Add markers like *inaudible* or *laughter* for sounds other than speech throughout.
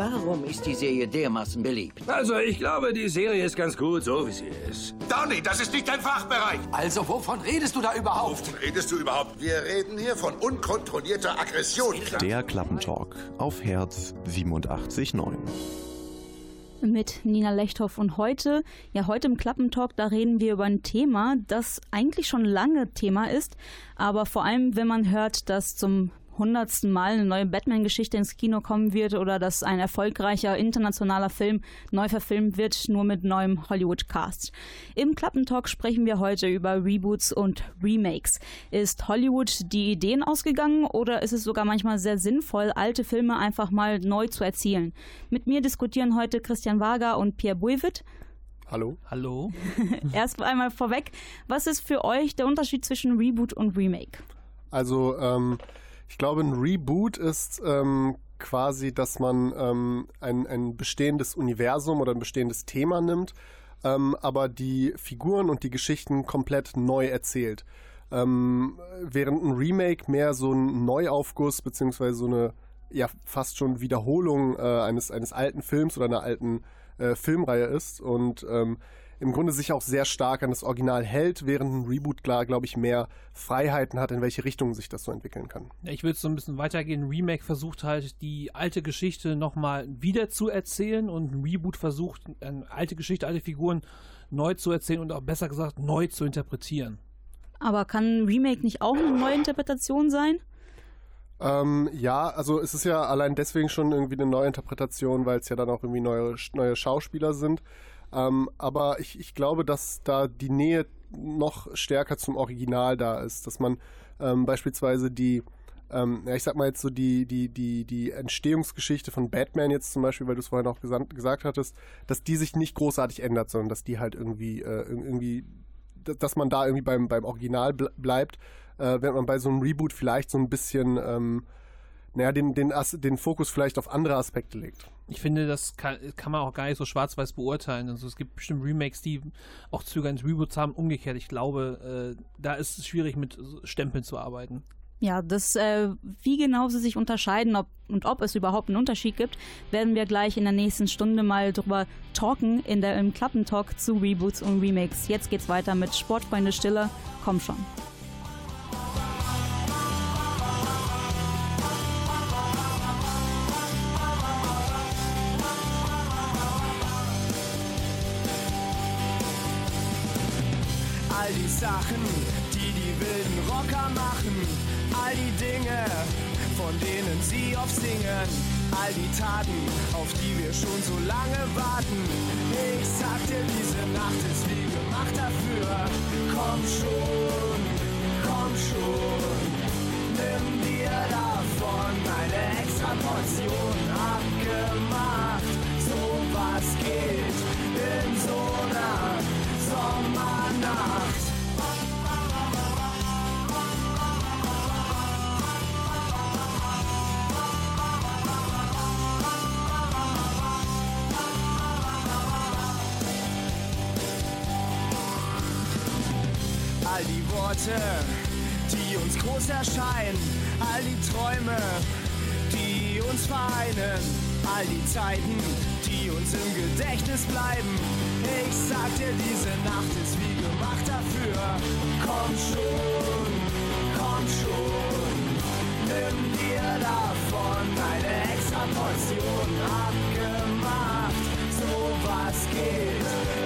Warum ist die Serie dermaßen beliebt? Also, ich glaube, die Serie ist ganz gut, so wie sie ist. Donny, das ist nicht dein Fachbereich. Also, wovon redest du da überhaupt? Wovon redest du überhaupt? Wir reden hier von unkontrollierter Aggression. Der Klappentalk auf Herz 87.9 mit Nina Lechthoff. Und heute, ja, heute im Klappentalk, da reden wir über ein Thema, das eigentlich schon lange Thema ist, aber vor allem, wenn man hört, dass zum hundertsten Mal eine neue Batman-Geschichte ins Kino kommen wird oder dass ein erfolgreicher internationaler Film neu verfilmt wird, nur mit neuem Hollywood-Cast. Im Klappentalk sprechen wir heute über Reboots und Remakes. Ist Hollywood die Ideen ausgegangen oder ist es sogar manchmal sehr sinnvoll, alte Filme einfach mal neu zu erzählen? Mit mir diskutieren heute Christian Wager und Pierre Buivitt. Hallo. Hallo. *laughs* Erst einmal vorweg, was ist für euch der Unterschied zwischen Reboot und Remake? Also, ähm, ich glaube, ein Reboot ist ähm, quasi, dass man ähm, ein, ein bestehendes Universum oder ein bestehendes Thema nimmt, ähm, aber die Figuren und die Geschichten komplett neu erzählt. Ähm, während ein Remake mehr so ein Neuaufguss beziehungsweise so eine ja fast schon Wiederholung äh, eines, eines alten Films oder einer alten äh, Filmreihe ist und ähm, im Grunde sich auch sehr stark an das Original hält, während ein Reboot, klar, glaube ich, mehr Freiheiten hat, in welche Richtung sich das so entwickeln kann. Ja, ich würde so ein bisschen weitergehen. Ein Remake versucht halt, die alte Geschichte nochmal wieder zu erzählen und ein Reboot versucht, eine alte Geschichte, alte Figuren neu zu erzählen und auch besser gesagt neu zu interpretieren. Aber kann ein Remake nicht auch eine neue Interpretation sein? Ähm, ja, also es ist ja allein deswegen schon irgendwie eine neue Interpretation, weil es ja dann auch irgendwie neue, neue Schauspieler sind. Ähm, aber ich, ich glaube, dass da die Nähe noch stärker zum Original da ist, dass man ähm, beispielsweise die, ähm, ja, ich sag mal jetzt so die, die, die, die Entstehungsgeschichte von Batman jetzt zum Beispiel, weil du es vorhin auch gesagt, gesagt hattest, dass die sich nicht großartig ändert, sondern dass die halt irgendwie, äh, irgendwie, dass man da irgendwie beim, beim Original bleibt, äh, während man bei so einem Reboot vielleicht so ein bisschen, ähm, naja, den, den, den Fokus vielleicht auf andere Aspekte legt ich finde, das kann, kann, man auch gar nicht so schwarz-weiß beurteilen. Also es gibt bestimmt Remakes, die auch Züge ins Reboots haben. Umgekehrt, ich glaube, äh, da ist es schwierig mit Stempeln zu arbeiten. Ja, das, äh, wie genau sie sich unterscheiden ob, und ob es überhaupt einen Unterschied gibt, werden wir gleich in der nächsten Stunde mal drüber talken in der, im Klappentalk zu Reboots und Remakes. Jetzt geht's weiter mit Sportfreunde Stiller. Komm schon. Sachen, die die wilden Rocker machen. All die Dinge, von denen sie oft singen. All die Taten, auf die wir schon so lange warten. Ich sag dir, diese Nacht ist wie gemacht dafür. Komm schon, komm schon. Nimm dir davon eine extra Portion abgemacht. So was geht in so einer Sommernacht. All die Worte, die uns groß erscheinen, all die Träume, die uns vereinen, all die Zeiten, die uns im Gedächtnis bleiben. Ich sag dir, diese Nacht ist wie gemacht dafür. Komm schon, komm schon, nimm dir davon eine extra Portion abgemacht. So was geht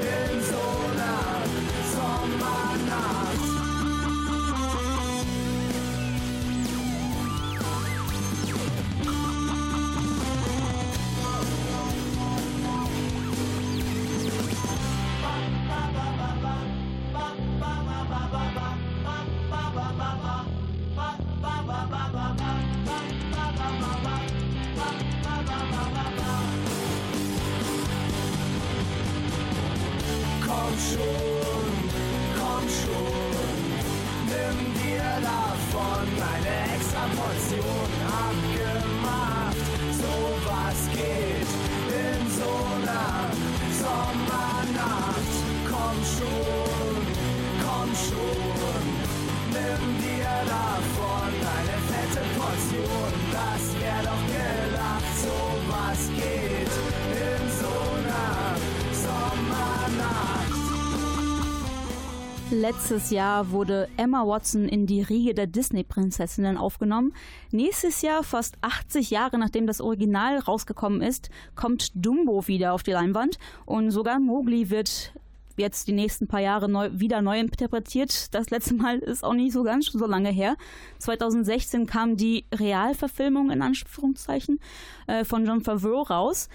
Letztes Jahr wurde Emma Watson in die Riege der Disney-Prinzessinnen aufgenommen. Nächstes Jahr, fast 80 Jahre nachdem das Original rausgekommen ist, kommt Dumbo wieder auf die Leinwand und sogar Mowgli wird jetzt die nächsten paar Jahre neu, wieder neu interpretiert. Das letzte Mal ist auch nicht so ganz so lange her. 2016 kam die Realverfilmung in Anführungszeichen äh, von John Favreau raus.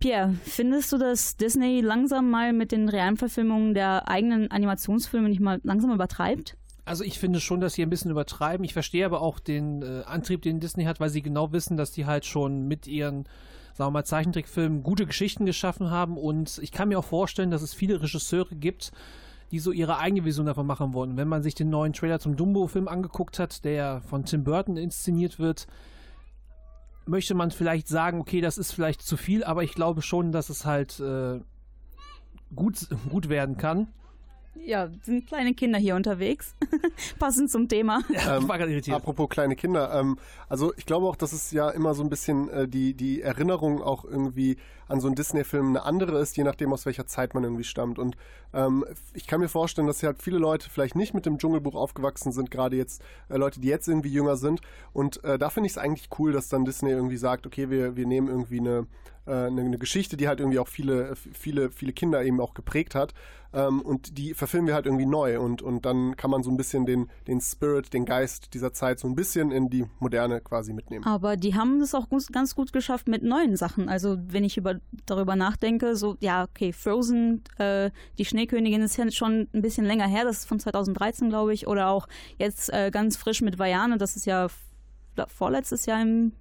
Pierre, findest du, dass Disney langsam mal mit den realen Verfilmungen der eigenen Animationsfilme nicht mal langsam übertreibt? Also ich finde schon, dass sie ein bisschen übertreiben. Ich verstehe aber auch den äh, Antrieb, den Disney hat, weil sie genau wissen, dass die halt schon mit ihren, sagen wir mal, Zeichentrickfilmen gute Geschichten geschaffen haben. Und ich kann mir auch vorstellen, dass es viele Regisseure gibt, die so ihre eigene Vision davon machen wollen. Wenn man sich den neuen Trailer zum Dumbo-Film angeguckt hat, der von Tim Burton inszeniert wird, möchte man vielleicht sagen, okay, das ist vielleicht zu viel, aber ich glaube schon, dass es halt äh, gut, gut werden kann. Ja, sind kleine Kinder hier unterwegs. *laughs* Passend zum Thema. *laughs* Ja, ähm, war gerade irritiert. Apropos kleine Kinder. Ähm, also ich glaube auch, dass es ja immer so ein bisschen äh, die, die Erinnerung auch irgendwie an so einen Disney-Film eine andere ist, je nachdem, aus welcher Zeit man irgendwie stammt. Und ähm, ich kann mir vorstellen, dass halt viele Leute vielleicht nicht mit dem Dschungelbuch aufgewachsen sind, gerade jetzt äh, Leute, die jetzt irgendwie jünger sind. Und äh, da finde ich es eigentlich cool, dass dann Disney irgendwie sagt, okay, wir, wir nehmen irgendwie eine äh, eine, Geschichte, die halt irgendwie auch viele, viele, viele Kinder eben auch geprägt hat. Ähm, und die verfilmen wir halt irgendwie neu und, und dann kann man so ein bisschen den, den Spirit, den Geist dieser Zeit so ein bisschen in die Moderne quasi mitnehmen. Aber die haben es auch ganz gut geschafft mit neuen Sachen. Also wenn ich über, darüber nachdenke, so, ja, okay, Frozen, äh, die Schneekönigin ist ja schon ein bisschen länger her, das ist von 2013, glaube ich, oder auch jetzt äh, ganz frisch mit Vajane, das ist ja vorletztes Jahr im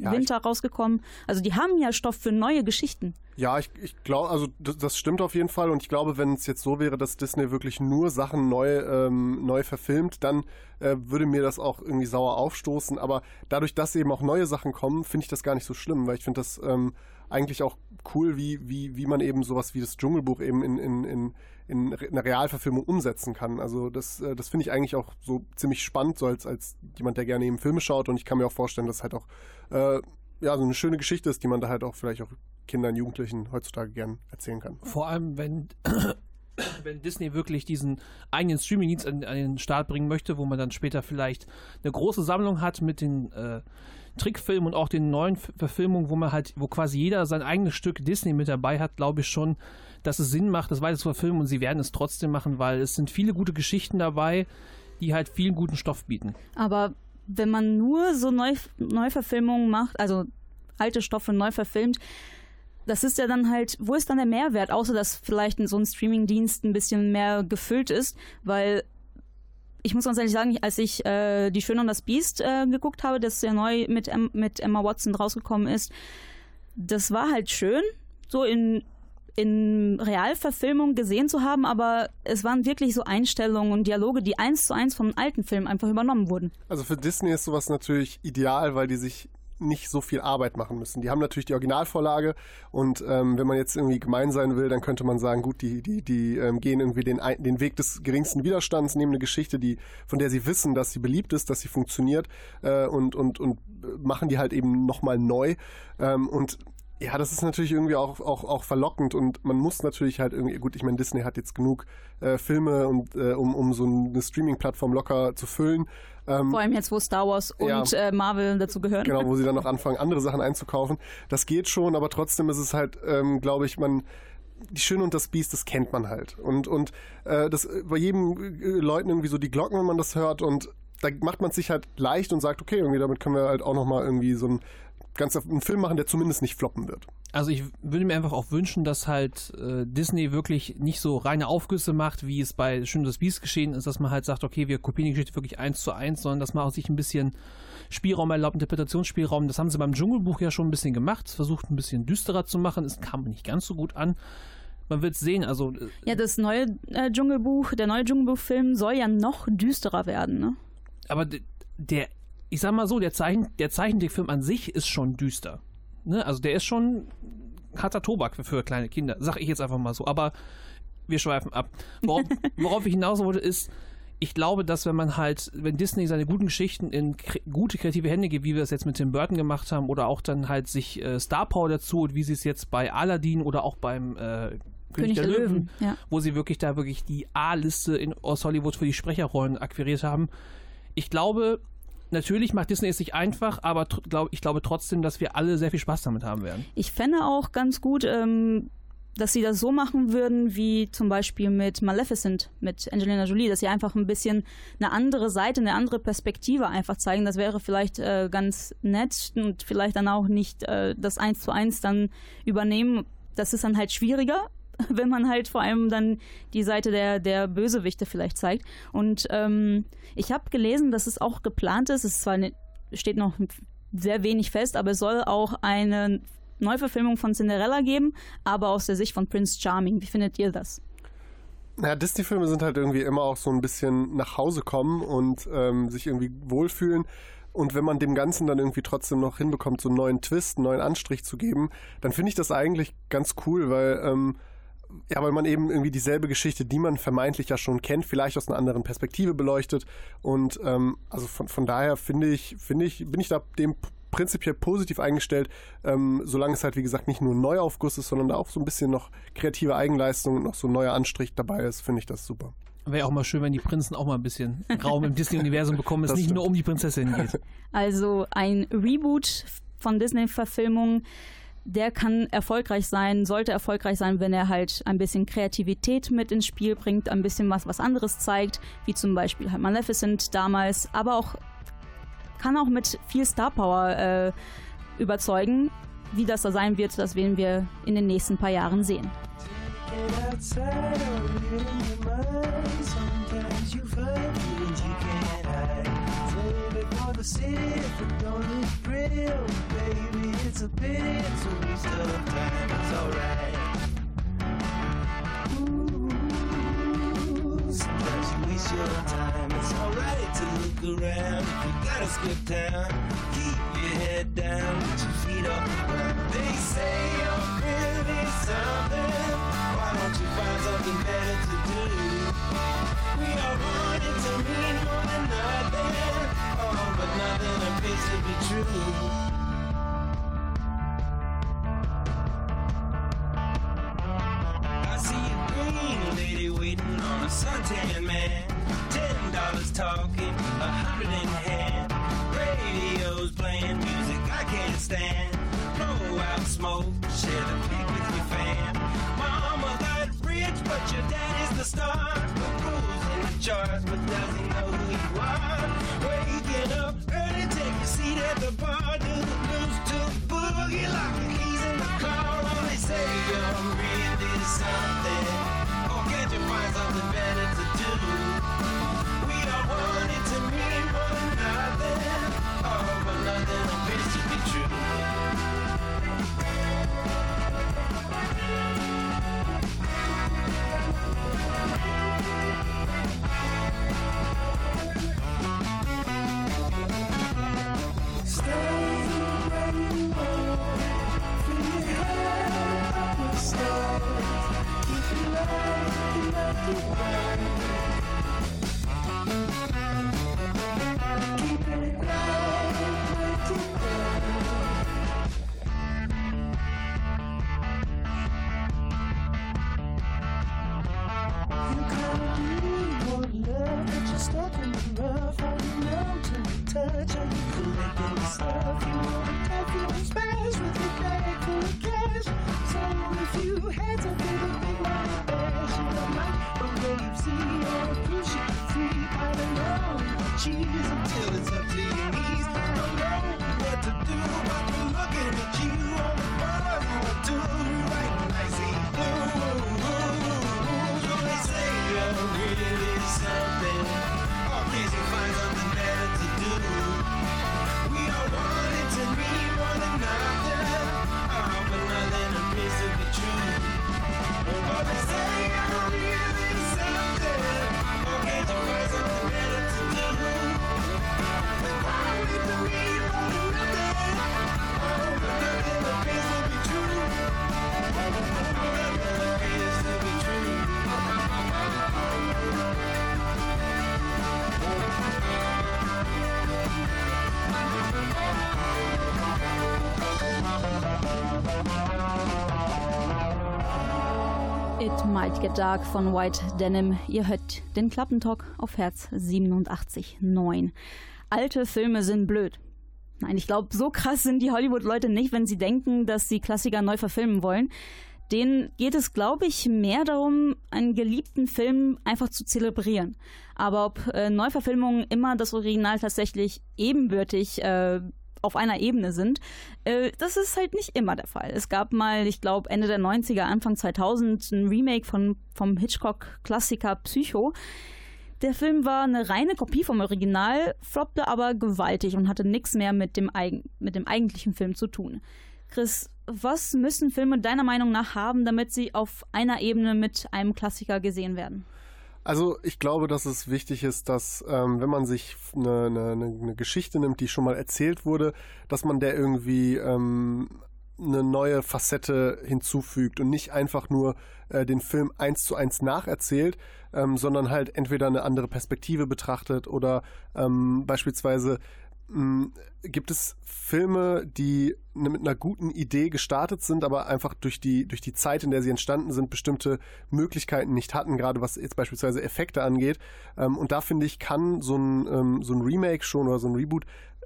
ja, Winter rausgekommen. Also die haben ja Stoff für neue Geschichten. Ja, ich, ich glaube, also das, das, stimmt auf jeden Fall. Und ich glaube, wenn es jetzt so wäre, dass Disney wirklich nur Sachen neu, ähm, neu verfilmt, dann äh, würde mir das auch irgendwie sauer aufstoßen. Aber dadurch, dass eben auch neue Sachen kommen, finde ich das gar nicht so schlimm, weil ich finde das ähm, eigentlich auch cool, wie, wie, wie man eben sowas wie das Dschungelbuch eben in, in, in, in eine Realverfilmung umsetzen kann. Also das, äh, das finde ich eigentlich auch so ziemlich spannend, so als, als jemand, der gerne eben Filme schaut. Und ich kann mir auch vorstellen, dass halt auch äh, ja, so eine schöne Geschichte ist, die man da halt auch vielleicht auch Kindern, Jugendlichen heutzutage gern erzählen kann. Vor allem, wenn *coughs* wenn Disney wirklich diesen eigenen Streaming-Dienst an, an, den Start bringen möchte, wo man dann später vielleicht eine große Sammlung hat mit den äh, Trickfilmen und auch den neuen Verfilmungen, wo man halt, wo quasi jeder sein eigenes Stück Disney mit dabei hat, glaube ich schon, dass es Sinn macht, das weiter zu verfilmen und sie werden es trotzdem machen, weil es sind viele gute Geschichten dabei, die halt viel guten Stoff bieten. Aber wenn man nur so Neu Neuverfilmungen macht, also alte Stoffe neu verfilmt, das ist ja dann halt, wo ist dann der Mehrwert, außer dass vielleicht so ein Streamingdienst ein bisschen mehr gefüllt ist, weil ich muss ganz ehrlich sagen, als ich äh, Die Schöne und das Biest äh, geguckt habe, das ja neu mit, em mit Emma Watson rausgekommen ist, das war halt schön, so in, in Realverfilmung gesehen zu haben, aber es waren wirklich so Einstellungen und Dialoge, die eins zu eins vom alten Film einfach übernommen wurden. Also für Disney ist sowas natürlich ideal, weil die sich nicht so viel Arbeit machen müssen. Die haben natürlich die Originalvorlage und ähm, wenn man jetzt irgendwie gemein sein will, dann könnte man sagen, gut, die, die, die ähm, gehen irgendwie den, den Weg des geringsten Widerstands, nehmen eine Geschichte, die, von der sie wissen, dass sie beliebt ist, dass sie funktioniert äh, und, und, und machen die halt eben nochmal neu. Ähm, und ja, das ist natürlich irgendwie auch, auch, auch verlockend und man muss natürlich halt irgendwie, gut, ich meine, Disney hat jetzt genug äh, Filme und äh, um, um so eine Streaming-Plattform locker zu füllen. Ähm, Vor allem jetzt, wo Star Wars und ja, äh, Marvel dazu gehören. Genau, wo sie dann *laughs* noch anfangen, andere Sachen einzukaufen. Das geht schon, aber trotzdem ist es halt, ähm, glaube ich, man die Schöne und das Biest, das kennt man halt. Und, und äh, das bei jedem äh, Leuten irgendwie so die Glocken, wenn man das hört und da macht man sich halt leicht und sagt, okay, irgendwie damit können wir halt auch nochmal irgendwie so ein ganz einen Film machen, der zumindest nicht floppen wird. Also ich würde mir einfach auch wünschen, dass halt äh, Disney wirklich nicht so reine Aufgüsse macht, wie es bei Schön das Biest geschehen ist, dass man halt sagt, okay, wir kopieren die Geschichte wirklich eins zu eins, sondern dass man auch sich ein bisschen Spielraum erlaubt, Interpretationsspielraum. Das haben sie beim Dschungelbuch ja schon ein bisschen gemacht, versucht ein bisschen düsterer zu machen. Es kam nicht ganz so gut an. Man wird sehen, also. Äh, ja, das neue äh, Dschungelbuch, der neue Dschungelbuchfilm soll ja noch düsterer werden, ne? Aber der ich sag mal so, der, Zeichen, der Zeichentrickfilm an sich ist schon düster. Ne? Also der ist schon harter Tobak für, für kleine Kinder, sag ich jetzt einfach mal so. Aber wir schweifen ab. Worauf, *laughs* worauf ich hinaus wollte, ist, ich glaube, dass wenn man halt, wenn Disney seine guten Geschichten in gute kreative Hände gibt, wie wir es jetzt mit Tim Burton gemacht haben, oder auch dann halt sich äh, Star Power dazu, wie sie es jetzt bei Aladdin oder auch beim äh, König, der, Löwen, ja. wo sie wirklich da wirklich die A-Liste in- aus Hollywood für die Sprecherrollen akquiriert haben. Ich glaube, natürlich macht Disney es sich einfach, aber glaub, ich glaube trotzdem, dass wir alle sehr viel Spaß damit haben werden. Ich fände auch ganz gut, ähm, dass sie das so machen würden, wie zum Beispiel mit Maleficent, mit Angelina Jolie, dass sie einfach ein bisschen eine andere Seite, eine andere Perspektive einfach zeigen. Das wäre vielleicht äh, ganz nett und vielleicht dann auch nicht äh, das eins zu eins dann übernehmen. Das ist dann halt schwieriger, *laughs* wenn man halt vor allem dann die Seite der, der Bösewichte vielleicht zeigt. Und ähm, ich habe gelesen, dass es auch geplant ist, es zwar ne, steht noch sehr wenig fest, aber es soll auch eine Neuverfilmung von Cinderella geben, aber aus der Sicht von Prince Charming. Wie findet ihr das? Ja, Disney-Filme sind halt irgendwie immer auch so ein bisschen nach Hause kommen und ähm, sich irgendwie wohlfühlen. Und wenn man dem Ganzen dann irgendwie trotzdem noch hinbekommt, so einen neuen Twist, einen neuen Anstrich zu geben, dann finde ich das eigentlich ganz cool, weil, ähm, ja, weil man eben irgendwie dieselbe Geschichte, die man vermeintlich ja schon kennt, vielleicht aus einer anderen Perspektive beleuchtet. Und ähm, also von, von daher finde ich, finde ich, bin ich da dem prinzipiell positiv eingestellt, ähm, solange es halt, wie gesagt, nicht nur ein Neuaufguss ist, sondern da auch so ein bisschen noch kreative Eigenleistung und noch so ein neuer Anstrich dabei ist, finde ich das super. Wäre auch mal schön, wenn die Prinzen auch mal ein bisschen Raum im Disney-Universum bekommen, es nicht stimmt. nur um die Prinzessin geht. Also ein Reboot von Disney-Verfilmungen, der kann erfolgreich sein, sollte erfolgreich sein, wenn er halt ein bisschen Kreativität mit ins Spiel bringt, ein bisschen was, was anderes zeigt, wie zum Beispiel halt Maleficent damals, aber auch kann auch mit viel Star Power äh, überzeugen. Wie das da sein wird, das werden wir in den nächsten paar Jahren sehen. Sometimes you waste your time. It's alright to look around. If you gotta skip town, keep your head down, get your feet off the ground. They say you're really something. Why don't you find something better to do? We all want it to mean more than nothing. Oh, but nothing appears to be true. Green lady waiting on a suntan man. Ten dollars talking, a hundred in hand. Radio's playing music I can't stand. Blow out smoke, share the peak with your fam. Mama got rich, but your daddy's the star. Rules in the charts, but does he know who you are? Waking up early, take your seat at the bar. Do the blues to boogie, lock something better to do. We are wanting to meet one another. Oh, but nothing I wish to be true. Stay the way you are, feel how I would stay light, love light. It Might Get Dark von White Denim. Ihr hört den Klappentalk auf Herz 87.9. Alte Filme sind blöd. Nein, ich glaube, so krass sind die Hollywood-Leute nicht, wenn sie denken, dass sie Klassiker neu verfilmen wollen. Denen geht es, glaube ich, mehr darum, einen geliebten Film einfach zu zelebrieren. Aber ob äh, Neuverfilmungen immer das Original tatsächlich ebenbürtig äh, auf einer Ebene sind. Äh, das ist halt nicht immer der Fall. Es gab mal, ich glaube, Ende der 90er, Anfang 2000 ein Remake von, vom Hitchcock-Klassiker Psycho. Der Film war eine reine Kopie vom Original, floppte aber gewaltig und hatte nichts mehr mit dem, mit dem eigentlichen Film zu tun. Chris, was müssen Filme deiner Meinung nach haben, damit sie auf einer Ebene mit einem Klassiker gesehen werden? Also ich glaube, dass es wichtig ist, dass ähm, wenn man sich eine, eine, eine Geschichte nimmt, die schon mal erzählt wurde, dass man der irgendwie ähm, eine neue Facette hinzufügt und nicht einfach nur äh, den Film eins zu eins nacherzählt, ähm, sondern halt entweder eine andere Perspektive betrachtet oder ähm, beispielsweise gibt es Filme, die ne, mit einer guten Idee gestartet sind, aber einfach durch die, durch die Zeit, in der sie entstanden sind, bestimmte Möglichkeiten nicht hatten, gerade was jetzt beispielsweise Effekte angeht. Ähm, und da finde ich, kann so ein, ähm, so ein Remake schon oder so ein Reboot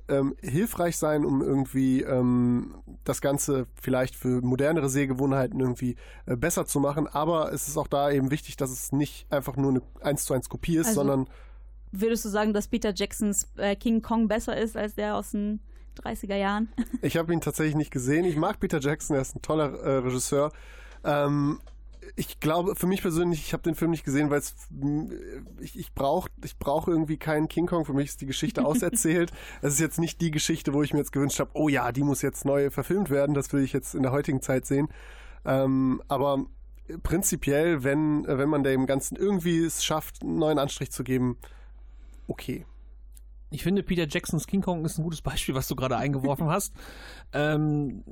ähm, hilfreich sein, um irgendwie ähm, das Ganze vielleicht für modernere Sehgewohnheiten irgendwie äh, besser zu machen. Aber es ist auch da eben wichtig, dass es nicht einfach nur eine 1 zu 1 Kopie ist, also sondern würdest du sagen, dass Peter Jacksons äh, King Kong besser ist als der aus den 30er Jahren? *laughs* Ich habe ihn tatsächlich nicht gesehen. Ich mag Peter Jackson, er ist ein toller äh, Regisseur. Ähm, ich glaube, für mich persönlich, ich habe den Film nicht gesehen, weil ich, ich brauche ich brauch irgendwie keinen King Kong. Für mich ist die Geschichte *laughs* auserzählt. Es ist jetzt nicht die Geschichte, wo ich mir jetzt gewünscht habe, oh ja, die muss jetzt neu verfilmt werden. Das will ich jetzt in der heutigen Zeit sehen. Ähm, aber prinzipiell, wenn, wenn man dem Ganzen irgendwie es schafft, einen neuen Anstrich zu geben, okay. Ich finde, Peter Jacksons King Kong ist ein gutes Beispiel, was du gerade eingeworfen hast. *laughs* Ähm,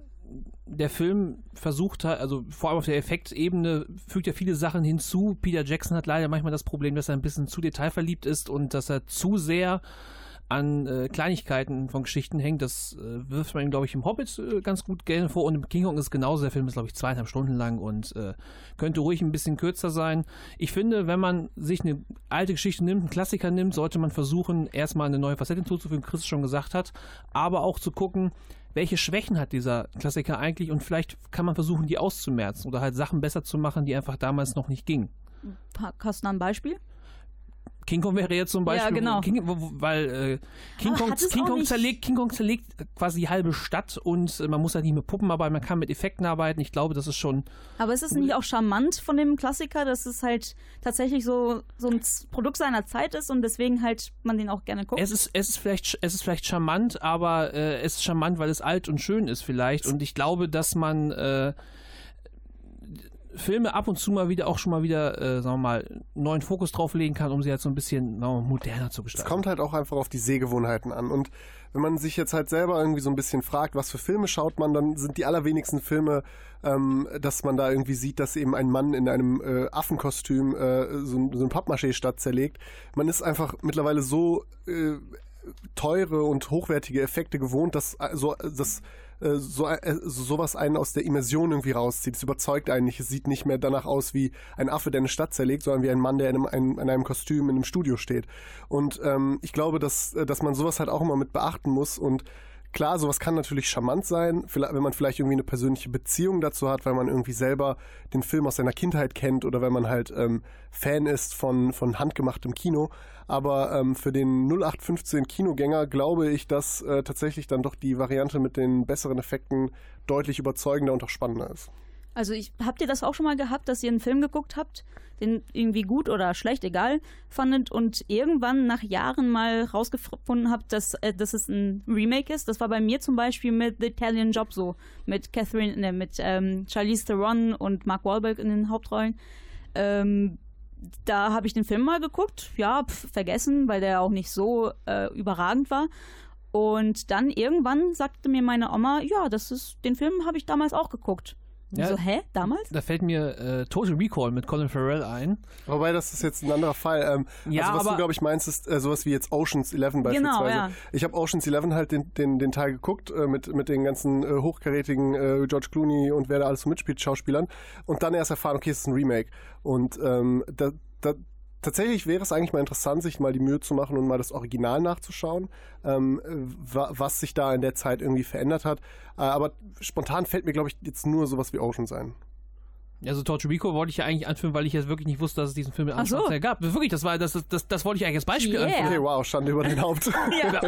der Film versucht halt, also vor allem auf der Effektebene fügt ja viele Sachen hinzu. Peter Jackson hat leider manchmal das Problem, dass er ein bisschen zu detailverliebt ist und dass er zu sehr an äh, Kleinigkeiten von Geschichten hängt. Das äh, wirft man ihm, glaube ich, im Hobbit äh, ganz gut gerne vor. Und im King Kong ist genauso. Der Film ist, glaube ich, zweieinhalb Stunden lang und äh, könnte ruhig ein bisschen kürzer sein. Ich finde, wenn man sich eine alte Geschichte nimmt, einen Klassiker nimmt, sollte man versuchen, erstmal eine neue Facette hinzuzufügen, Chris schon gesagt hat, aber auch zu gucken, welche Schwächen hat dieser Klassiker eigentlich und vielleicht kann man versuchen, die auszumerzen oder halt Sachen besser zu machen, die einfach damals noch nicht gingen. Hast du ein Beispiel? King Kong wäre jetzt zum Beispiel, ja, genau. King, weil äh, King, Kong, King, Kong zerlegt, King Kong zerlegt quasi die halbe Stadt und äh, man muss halt nicht mit Puppen arbeiten, man kann mit Effekten arbeiten. Ich glaube, das ist schon. Aber ist es nicht auch charmant von dem Klassiker, dass es halt tatsächlich so, so ein Produkt seiner Zeit ist und deswegen halt man den auch gerne guckt? Es ist, es ist, vielleicht, es ist vielleicht charmant, aber äh, es ist charmant, weil es alt und schön ist vielleicht. Und ich glaube, dass man äh, Filme ab und zu mal wieder auch schon mal wieder, äh, sagen wir mal, neuen Fokus drauflegen kann, um sie halt so ein bisschen mal, moderner zu gestalten. Es kommt halt auch einfach auf die Sehgewohnheiten an. Und wenn man sich jetzt halt selber irgendwie so ein bisschen fragt, was für Filme schaut man, dann sind die allerwenigsten Filme, ähm, dass man da irgendwie sieht, dass eben ein Mann in einem äh, Affenkostüm äh, so, so ein Pappmaché-Stadt zerlegt. Man ist einfach mittlerweile so äh, teure und hochwertige Effekte gewohnt, dass äh, so das äh, so, äh, sowas einen aus der Immersion irgendwie rauszieht. Es überzeugt einen nicht. Es sieht nicht mehr danach aus wie ein Affe, der eine Stadt zerlegt, sondern wie ein Mann, der in einem, in einem Kostüm in einem Studio steht. Und ähm, ich glaube, dass, äh, dass man sowas halt auch immer mit beachten muss und Klar, sowas kann natürlich charmant sein, wenn man vielleicht irgendwie eine persönliche Beziehung dazu hat, weil man irgendwie selber den Film aus seiner Kindheit kennt oder wenn man halt ähm, Fan ist von, von handgemachtem Kino. Aber ähm, für den 0815 Kinogänger glaube ich, dass äh, tatsächlich dann doch die Variante mit den besseren Effekten deutlich überzeugender und auch spannender ist. Also ich, habt ihr das auch schon mal gehabt, dass ihr einen Film geguckt habt, den irgendwie gut oder schlecht, egal, fandet und irgendwann nach Jahren mal rausgefunden habt, dass, äh, dass es ein Remake ist? Das war bei mir zum Beispiel mit The Italian Job so, mit Catherine, ne, mit ähm, Charlize Theron und Mark Wahlberg in den Hauptrollen. Ähm, da habe ich den Film mal geguckt, ja, pf, vergessen, weil der auch nicht so äh, überragend war. Und dann irgendwann sagte mir meine Oma, ja, das ist, den Film habe ich damals auch geguckt. Ja. So, hä? Damals? Da fällt mir äh, Total Recall mit Colin Farrell ein. Wobei, das ist jetzt ein anderer Fall. Ähm, Ja, also was aber- du, glaube ich, meinst, ist äh, sowas wie jetzt Oceans 11 beispielsweise. ja. Ich habe Oceans 11 halt den, den, den Teil geguckt äh, mit, mit den ganzen äh, hochkarätigen äh, George Clooney und wer da alles so mitspielt, Schauspielern. Und dann erst erfahren, okay, es ist ein Remake. Und ähm, da, da, tatsächlich wäre es eigentlich mal interessant, sich mal die Mühe zu machen und mal das Original nachzuschauen, ähm, wa was sich da in der Zeit irgendwie verändert hat. Äh, aber spontan fällt mir, glaube ich, jetzt nur sowas wie Oceans ein. Also Torture Rico wollte ich ja eigentlich anführen, weil ich jetzt wirklich nicht wusste, dass es diesen Film mit Ach so. Gab. Wirklich, das war das, das, das wollte ich eigentlich als Beispiel Yeah. anführen. Okay, wow, Schande über dein Haupt. *laughs* Ja.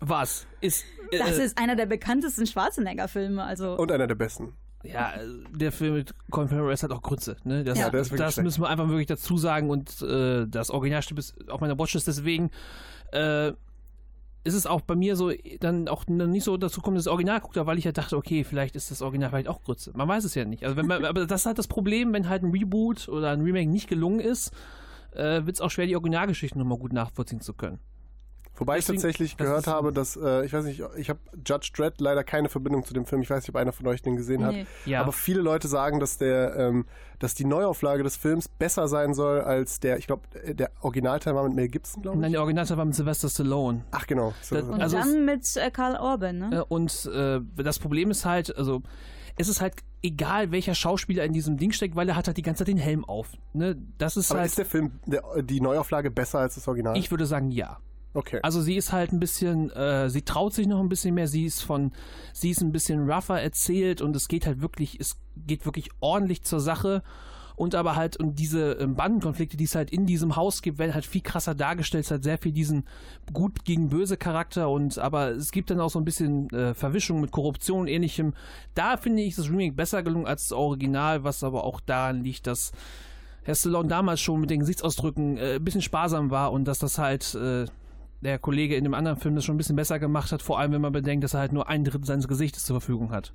Was? Ist, äh, Das ist einer der bekanntesten Schwarzenegger-Filme. Also, Und einer der besten. Ja, äh, der Film mit Colin Farrell halt auch Grütze. Ne? Das, Ja, das schlecht. müssen wir einfach wirklich dazu sagen und äh, das Originalstück ist auf meiner Watchlist, deswegen äh, ist es auch bei mir so, dann auch nicht so dazu kommt, das Original guckt, weil ich ja dachte, okay, vielleicht ist das Original vielleicht auch Grütze. Man weiß es ja nicht. Also wenn man, *laughs* aber das ist halt das Problem, wenn halt ein Reboot oder ein Remake nicht gelungen ist, äh, wird es auch schwer, die Originalgeschichten nochmal gut nachvollziehen zu können. Wobei Deswegen- ich tatsächlich gehört habe, dass, äh, ich weiß nicht, ich habe Judge Dredd leider keine Verbindung zu dem Film. Ich weiß nicht, ob einer von euch den gesehen hat. Nee. Ja. Aber viele Leute sagen, dass der, ähm, dass die Neuauflage des Films besser sein soll als der, ich glaube, der Originalteil war mit Mel Gibson, glaube Nein, ich. der Originalteil war mit Sylvester Stallone. Ach genau. Das- und also dann mit äh, Karl Orban, ne? Äh, Und äh, das Problem ist halt, also es ist halt egal, welcher Schauspieler in diesem Ding steckt, weil er hat halt die ganze Zeit den Helm auf. Ne? Das ist aber halt, ist der Film, der, die Neuauflage besser als das Original? ich würde sagen, ja. Okay. Also sie ist halt ein bisschen, äh, sie traut sich noch ein bisschen mehr, sie ist von, sie ist ein bisschen rougher erzählt und es geht halt wirklich, es geht wirklich ordentlich zur Sache. Und aber halt, und diese ähm, Bandenkonflikte, die es halt in diesem Haus gibt, werden halt viel krasser dargestellt. Es hat sehr viel diesen gut gegen böse Charakter und aber es gibt dann auch so ein bisschen äh, Verwischung mit Korruption und ähnlichem. Da finde ich das Remake besser gelungen als das Original, was aber auch daran liegt, dass Herr Stallone damals schon mit den Gesichtsausdrücken äh, ein bisschen sparsam war und dass das halt äh, der Kollege in dem anderen Film das schon ein bisschen besser gemacht hat, vor allem wenn man bedenkt, dass er halt nur ein Drittel seines Gesichtes zur Verfügung hat.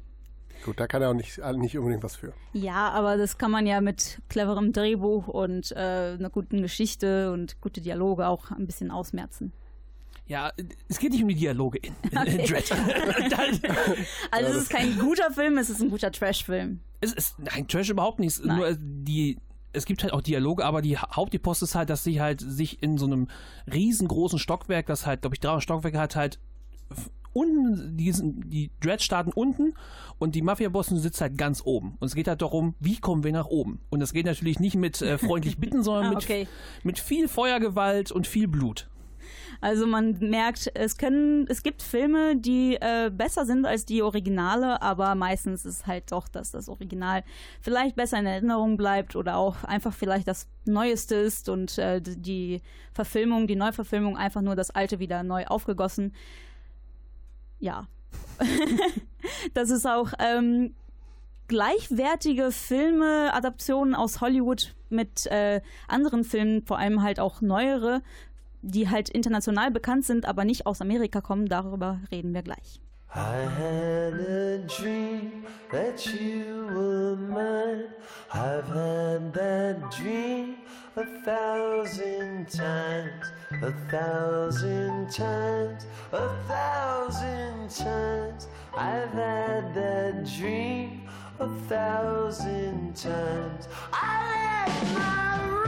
Gut, da kann er auch nicht, nicht unbedingt was für. Ja, aber das kann man ja mit cleverem Drehbuch und äh, einer guten Geschichte und gute Dialoge auch ein bisschen ausmerzen. Ja, es geht nicht um die Dialoge in, in, in *laughs* Dread. *laughs* Also es ist kein guter Film, es ist ein guter Trash-Film. es ist nein, Trash überhaupt nicht. Nein. Nur äh, die es gibt halt auch Dialoge, aber die Ha- Hauptdepost ist halt, dass sie halt sich in so einem riesengroßen Stockwerk, das halt, glaube ich, 300 Stockwerke hat, halt unten, die, sind- die Dreads starten unten und die Mafia-Bossen sitzt halt ganz oben. Und es geht halt darum, wie kommen wir nach oben? Und das geht natürlich nicht mit äh, freundlich bitten, sondern *laughs* Ah, mit, okay. mit viel Feuergewalt und viel Blut. Also man merkt, es können, es gibt Filme, die äh, besser sind als die Originale, aber meistens ist halt doch, dass das Original vielleicht besser in Erinnerung bleibt oder auch einfach vielleicht das Neueste ist und äh, die Verfilmung, die Neuverfilmung einfach nur das Alte wieder neu aufgegossen. Ja. *laughs* das ist auch ähm, gleichwertige Filme, Adaptionen aus Hollywood mit äh, anderen Filmen, vor allem halt auch neuere, die halt international bekannt sind, aber nicht aus Amerika kommen. Darüber reden wir gleich. I had a dream that you were mine. I've had that dream a thousand times, a thousand times, a thousand times. I've had that dream a thousand times. I left my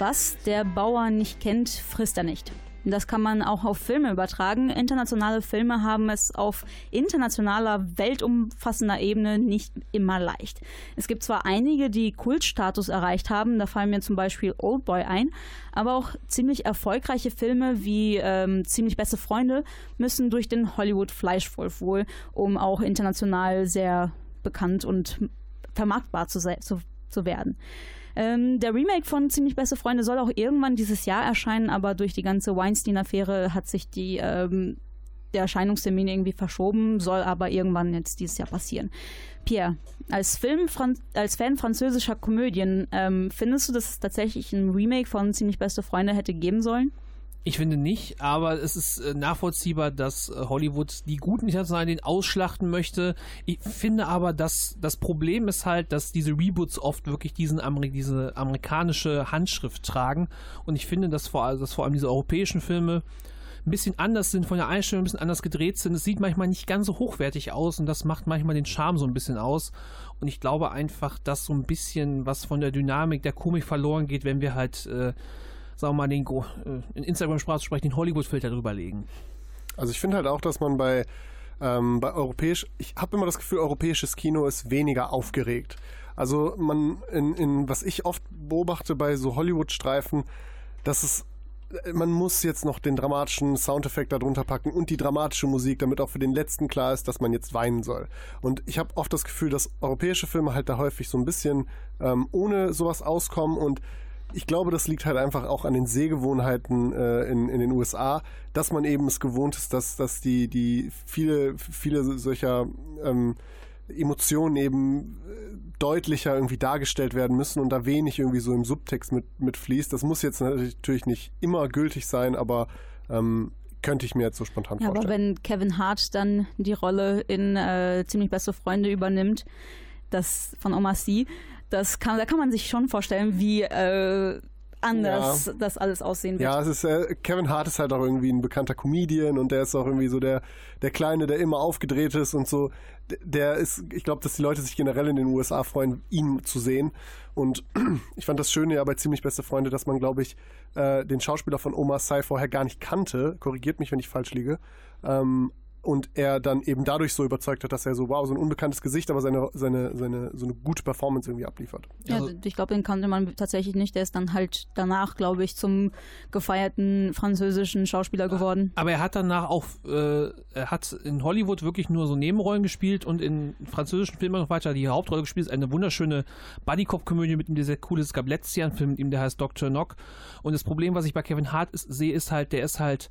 Was der Bauer nicht kennt, frisst er nicht. Das kann man auch auf Filme übertragen. Internationale Filme haben es auf internationaler, weltumfassender Ebene nicht immer leicht. Es gibt zwar einige, die Kultstatus erreicht haben, da fallen mir zum Beispiel Oldboy ein, aber auch ziemlich erfolgreiche Filme wie ähm, Ziemlich beste Freunde müssen durch den Hollywood Fleischwolf wohl, um auch international sehr bekannt und vermarktbar zu, zu, zu werden. Ähm, der Remake von Ziemlich beste Freunde soll auch irgendwann dieses Jahr erscheinen, aber durch die ganze Weinstein-Affäre hat sich die, ähm, der Erscheinungstermin irgendwie verschoben, soll aber irgendwann jetzt dieses Jahr passieren. Pierre, als, Film, als Fan französischer Komödien, ähm, findest du, dass es tatsächlich ein Remake von Ziemlich beste Freunde hätte geben sollen? Ich finde nicht, aber es ist äh, nachvollziehbar, dass äh, Hollywood die guten internationalen ausschlachten möchte. Ich finde aber, dass das Problem ist halt, dass diese Reboots oft wirklich diesen Ameri diese amerikanische Handschrift tragen. Und ich finde, dass vor, dass vor allem diese europäischen Filme ein bisschen anders sind, von der Einstellung ein bisschen anders gedreht sind. Es sieht manchmal nicht ganz so hochwertig aus und das macht manchmal den Charme so ein bisschen aus. Und ich glaube einfach, dass so ein bisschen was von der Dynamik der Komik verloren geht, wenn wir halt, äh, sagen wir mal, den, äh, in Instagram-Sprache sprechen, den Hollywood-Filter drüber legen. Also ich finde halt auch, dass man bei, ähm, bei europäisch, ich habe immer das Gefühl, europäisches Kino ist weniger aufgeregt. Also man, in, in was ich oft beobachte bei so Hollywood-Streifen, dass es man muss jetzt noch den dramatischen Soundeffekt darunter packen und die dramatische Musik, damit auch für den letzten klar ist, dass man jetzt weinen soll. Und ich habe oft das Gefühl, dass europäische Filme halt da häufig so ein bisschen ähm, ohne sowas auskommen und ich glaube, das liegt halt einfach auch an den Sehgewohnheiten äh, in, in den USA, dass man eben es gewohnt ist, dass, dass die, die viele, viele solcher ähm, Emotionen eben äh, deutlicher irgendwie dargestellt werden müssen und da wenig irgendwie so im Subtext mit, mit fließt. Das muss jetzt natürlich nicht immer gültig sein, aber ähm, könnte ich mir jetzt so spontan Ja, aber vorstellen. wenn Kevin Hart dann die Rolle in äh, Ziemlich beste Freunde übernimmt, das von Omar Sy, das kann, da kann man sich schon vorstellen, wie äh, anders Ja. das alles aussehen wird. Ja, es ist äh, Kevin Hart ist halt auch irgendwie ein bekannter Comedian und der ist auch irgendwie so der der kleine, der immer aufgedreht ist und so. Der ist, ich glaube, dass die Leute sich generell in den USA freuen, ihn zu sehen. Und *clears throat* ich fand das Schöne ja bei ziemlich beste Freunde, dass man, glaube ich, äh, den Schauspieler von Omar Sy vorher gar nicht kannte. Korrigiert mich, wenn ich falsch liege. Ähm, und er dann eben dadurch so überzeugt hat, dass er so, wow, so ein unbekanntes Gesicht, aber seine, seine, seine, so eine gute Performance irgendwie abliefert. Ja, also, ich glaube, den kannte man tatsächlich nicht. Der ist dann halt danach, glaube ich, zum gefeierten französischen Schauspieler geworden. Aber er hat danach auch, äh, er hat in Hollywood wirklich nur so Nebenrollen gespielt und in französischen Filmen noch weiter die Hauptrolle gespielt. Ist eine wunderschöne Buddy-Cop-Komödie mit ihm, der sehr cool ist. Es gab letztes Jahr einen Film mit ihm, der heißt Dr. Knock. Und das Problem, was ich bei Kevin Hart ist, sehe, ist halt, der ist halt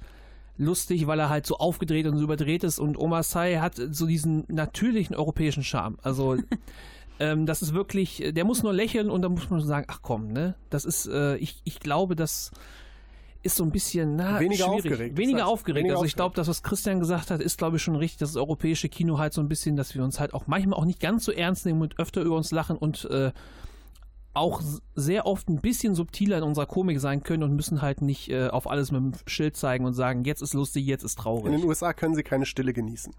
lustig, weil er halt so aufgedreht und so überdreht ist und Omar Sy hat so diesen natürlichen europäischen Charme. Also *laughs* ähm, das ist wirklich, der muss nur lächeln und dann muss man sagen, ach komm, ne? Das ist, äh, ich, ich glaube, das ist so ein bisschen na, weniger schwierig. aufgeregt. Weniger das heißt, aufgeregt. weniger also ich glaube, das, was Christian gesagt hat, ist, glaube ich, schon richtig. Das europäische Kino halt so ein bisschen, dass wir uns halt auch manchmal auch nicht ganz so ernst nehmen und öfter über uns lachen und äh, auch sehr oft ein bisschen subtiler in unserer Komik sein können und müssen halt nicht äh, auf alles mit dem Schild zeigen und sagen, jetzt ist lustig, jetzt ist traurig. In den USA können sie keine Stille genießen.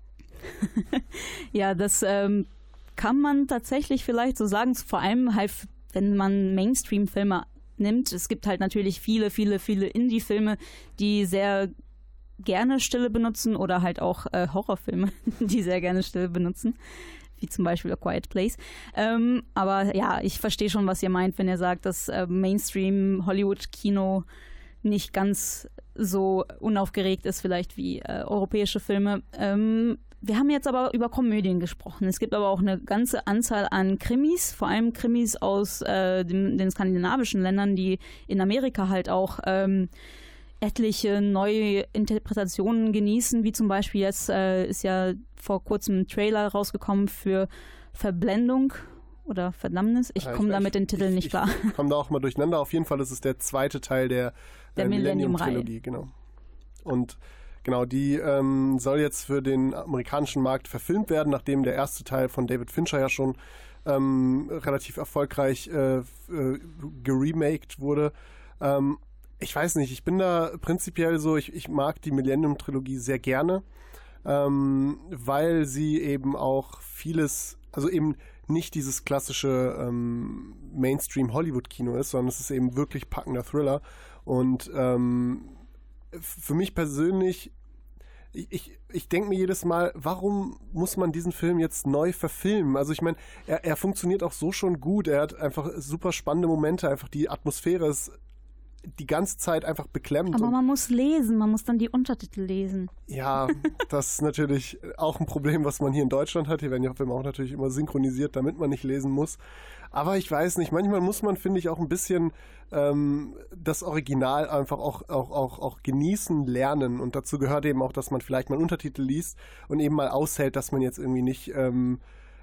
*laughs* ja, das ähm, kann man tatsächlich vielleicht so sagen, vor allem halt, wenn man Mainstream-Filme nimmt. Es gibt halt natürlich viele, viele, viele Indie-Filme, die sehr gerne Stille benutzen oder halt auch äh, Horrorfilme, *laughs* die sehr gerne Stille benutzen wie zum Beispiel A Quiet Place. Ähm, aber ja, ich verstehe schon, was ihr meint, wenn ihr sagt, dass äh, Mainstream-Hollywood-Kino nicht ganz so unaufgeregt ist, vielleicht wie äh, europäische Filme. Ähm, wir haben jetzt aber über Komödien gesprochen. Es gibt aber auch eine ganze Anzahl an Krimis, vor allem Krimis aus äh, den, den, skandinavischen Ländern, die in Amerika halt auch ähm, etliche neue Interpretationen genießen, wie zum Beispiel jetzt äh, ist ja vor kurzem ein Trailer rausgekommen für Verblendung oder Verdammnis. Ich komme da mit den Titeln nicht klar. Ich *laughs* komme da auch mal durcheinander. Auf jeden Fall ist es der zweite Teil der, der äh, Millennium-Trilogie, genau. Und genau, die ähm, soll jetzt für den amerikanischen Markt verfilmt werden, nachdem der erste Teil von David Fincher ja schon ähm, relativ erfolgreich äh, äh, geremaked wurde. Ähm, ich weiß nicht, ich bin da prinzipiell so, ich, ich mag die Millennium-Trilogie sehr gerne, ähm, weil sie eben auch vieles, also eben nicht dieses klassische ähm, Mainstream-Hollywood-Kino ist, sondern es ist eben wirklich packender Thriller. Und ähm, für mich persönlich, ich, ich denke mir jedes Mal, warum muss man diesen Film jetzt neu verfilmen? Also ich meine, er, er funktioniert auch so schon gut. Er hat einfach super spannende Momente, einfach die Atmosphäre ist die ganze Zeit einfach beklemmt. Aber man muss lesen, man muss dann die Untertitel lesen. Ja, das ist natürlich auch ein Problem, was man hier in Deutschland hat. Hier werden ja Filme auch natürlich immer synchronisiert, damit man nicht lesen muss. Aber ich weiß nicht, manchmal muss man, finde ich, auch ein bisschen ähm, das Original einfach auch, auch, auch, auch genießen, lernen. Und dazu gehört eben auch, dass man vielleicht mal Untertitel liest und eben mal aushält, dass man jetzt irgendwie nicht... Ähm,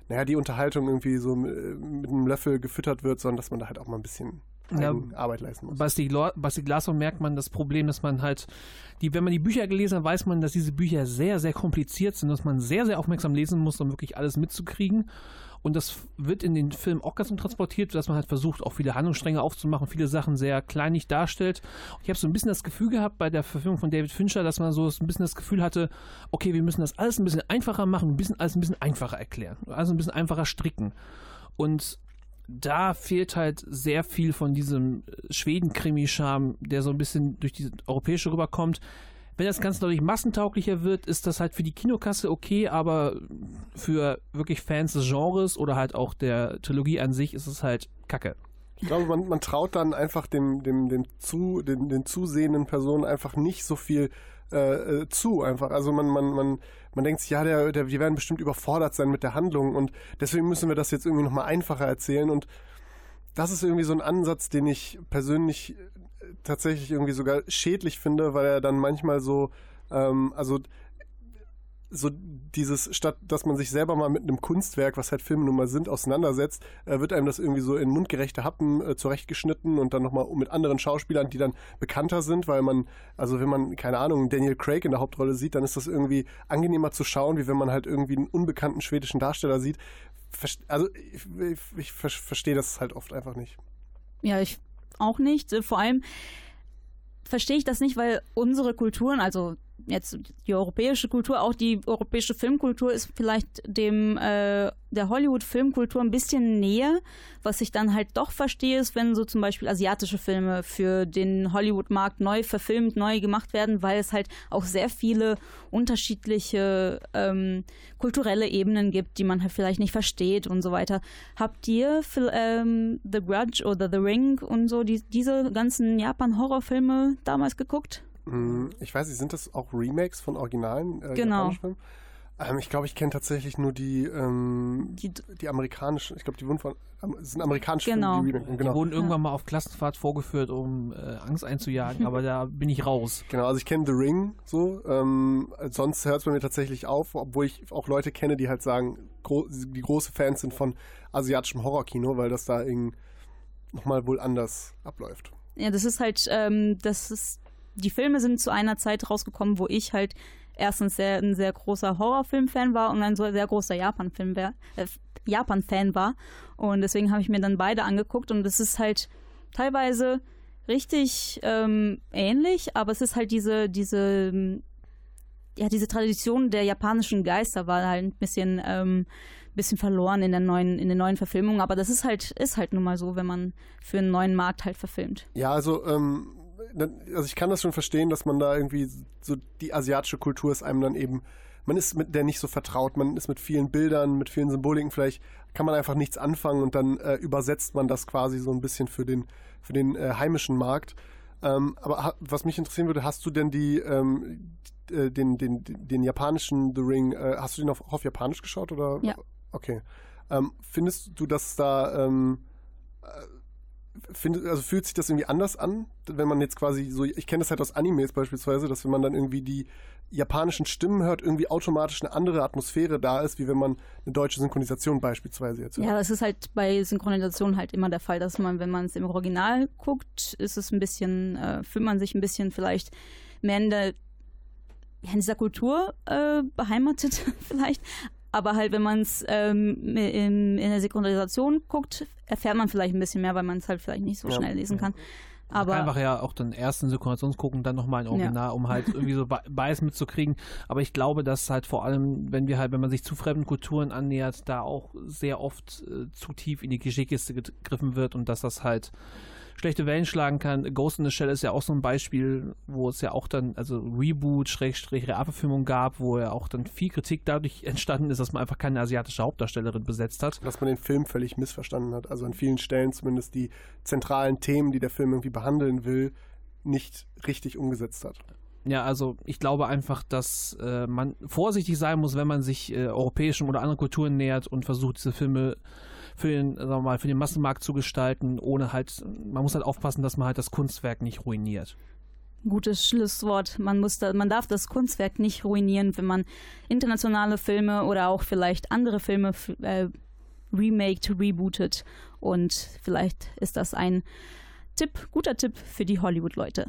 naja, die Unterhaltung irgendwie so mit einem Löffel gefüttert wird, sondern dass man da halt auch mal ein bisschen ja, Arbeit leisten muss. Basti, Basti Glasser merkt man das Problem, dass man halt, die, wenn man die Bücher gelesen hat, weiß man, dass diese Bücher sehr, sehr kompliziert sind, dass man sehr, sehr aufmerksam lesen muss, um wirklich alles mitzukriegen. Und das wird in den Film auch ganz transportiert, dass man halt versucht, auch viele Handlungsstränge aufzumachen, viele Sachen sehr kleinig darstellt. Ich habe so ein bisschen das Gefühl gehabt bei der Verfilmung von David Fincher, dass man so ein bisschen das Gefühl hatte, okay, wir müssen das alles ein bisschen einfacher machen, ein bisschen alles ein bisschen einfacher erklären, also ein bisschen einfacher stricken. Und da fehlt halt sehr viel von diesem Schweden-Krimi-Charme, der so ein bisschen durch die europäische rüberkommt. Wenn das Ganze dadurch massentauglicher wird, ist das halt für die Kinokasse okay, aber für wirklich Fans des Genres oder halt auch der Trilogie an sich ist es halt kacke. Ich glaube, man, man traut dann einfach dem, dem, dem zu, den, den zusehenden Personen einfach nicht so viel äh, äh, zu einfach. Also man, man, man, man denkt sich, ja, der, der, wir werden bestimmt überfordert sein mit der Handlung und deswegen müssen wir das jetzt irgendwie nochmal einfacher erzählen und das ist irgendwie so ein Ansatz, den ich persönlich äh, tatsächlich irgendwie sogar schädlich finde, weil er dann manchmal so, ähm, also so dieses, statt dass man sich selber mal mit einem Kunstwerk, was halt Filme nun mal sind, auseinandersetzt, äh, wird einem das irgendwie so in mundgerechte Happen äh, zurechtgeschnitten und dann nochmal mit anderen Schauspielern, die dann bekannter sind, weil man, also wenn man, keine Ahnung, Daniel Craig in der Hauptrolle sieht, dann ist das irgendwie angenehmer zu schauen, wie wenn man halt irgendwie einen unbekannten schwedischen Darsteller sieht. Also ich, ich, ich verstehe das halt oft einfach nicht. Ja, ich auch nicht. Vor allem verstehe ich das nicht, weil unsere Kulturen, also jetzt die europäische Kultur, auch die europäische Filmkultur ist vielleicht dem äh, der Hollywood-Filmkultur ein bisschen näher. Was ich dann halt doch verstehe, ist, wenn so zum Beispiel asiatische Filme für den Hollywood-Markt neu verfilmt, neu gemacht werden, weil es halt auch sehr viele unterschiedliche ähm, kulturelle Ebenen gibt, die man halt vielleicht nicht versteht und so weiter. Habt ihr ähm, The Grudge oder The Ring und so die, diese ganzen Japan-Horrorfilme damals geguckt? Mm, ich weiß nicht, sind das auch Remakes von originalen äh, genau. Ähm, ich glaube, ich kenne tatsächlich nur die, ähm, die, die, amerikanischen. Ich glaube, die wurden von sind amerikanische genau. Filme, die, genau. die wurden irgendwann mal auf Klassenfahrt vorgeführt, um äh, Angst einzujagen, *laughs* aber da bin ich raus. Genau, also ich kenne The Ring so. Ähm, sonst hört es bei mir tatsächlich auf, obwohl ich auch Leute kenne, die halt sagen, gro die große Fans sind von asiatischem Horrorkino, weil das da irgendwie nochmal wohl anders abläuft. Ja, das ist halt, ähm, das ist, die Filme sind zu einer Zeit rausgekommen, wo ich halt erstens sehr, ein sehr großer Horrorfilm-Fan war und ein sehr großer Japan-Film äh, Japan-Fan war. Und deswegen habe ich mir dann beide angeguckt und es ist halt teilweise richtig ähm, ähnlich, aber es ist halt diese, diese, ja, diese Tradition der japanischen Geister war halt ein bisschen, ähm, bisschen verloren in der neuen, in den neuen Verfilmungen. Aber das ist halt, ist halt nun mal so, wenn man für einen neuen Markt halt verfilmt. Ja, also ähm, also ich kann das schon verstehen, dass man da irgendwie so die asiatische Kultur ist einem dann eben, man ist mit der nicht so vertraut, man ist mit vielen Bildern, mit vielen Symboliken, vielleicht kann man einfach nichts anfangen und dann äh, übersetzt man das quasi so ein bisschen für den, für den äh, heimischen Markt. Ähm, aber was mich interessieren würde, hast du denn die, ähm, äh, den, den, den, den, japanischen The Ring, äh, hast du den auf, auf Japanisch geschaut oder? Ja. Okay. Ähm, findest du, dass da ähm, äh, Find, also fühlt sich das irgendwie anders an, wenn man jetzt quasi so, ich kenne das halt aus Animes beispielsweise, dass wenn man dann irgendwie die japanischen Stimmen hört, irgendwie automatisch eine andere Atmosphäre da ist, wie wenn man eine deutsche Synchronisation beispielsweise jetzt hört. Ja, das ist halt bei Synchronisation halt immer der Fall, dass man, wenn man es im Original guckt, ist es ein bisschen, äh, fühlt man sich ein bisschen vielleicht mehr in der in dieser Kultur äh, beheimatet *laughs* vielleicht, aber halt, wenn man es ähm, in, in der Synchronisation guckt, erfährt man vielleicht ein bisschen mehr, weil man es halt vielleicht nicht so schnell lesen kann. Aber einfach ja auch den ersten Synchronisationsgucken, dann nochmal in Original, ja. um halt irgendwie so Beiß mitzukriegen. Aber ich glaube, dass halt vor allem, wenn wir halt, wenn man sich zu fremden Kulturen annähert, da auch sehr oft äh, zu tief in die Geschickkiste gegriffen wird und dass das halt schlechte Wellen schlagen kann. Ghost in the Shell ist ja auch so ein Beispiel, wo es ja auch dann, also Reboot, Schrägstrich, Realverfilmung gab, wo ja auch dann viel Kritik dadurch entstanden ist, dass man einfach keine asiatische Hauptdarstellerin besetzt hat. Dass man den Film völlig missverstanden hat. Also an vielen Stellen zumindest die zentralen Themen, die der Film irgendwie behandeln will, nicht richtig umgesetzt hat. Ja, also ich glaube einfach, dass äh, man vorsichtig sein muss, wenn man sich äh, europäischen oder anderen Kulturen nähert und versucht, diese Filme für den, sagen wir mal, für den Massenmarkt zu gestalten, ohne halt, man muss halt aufpassen, dass man halt das Kunstwerk nicht ruiniert. Gutes Schlusswort. Man muss da, man darf das Kunstwerk nicht ruinieren, wenn man internationale Filme oder auch vielleicht andere Filme äh, remaked, rebootet. Und vielleicht ist das ein Tipp, guter Tipp für die Hollywood-Leute.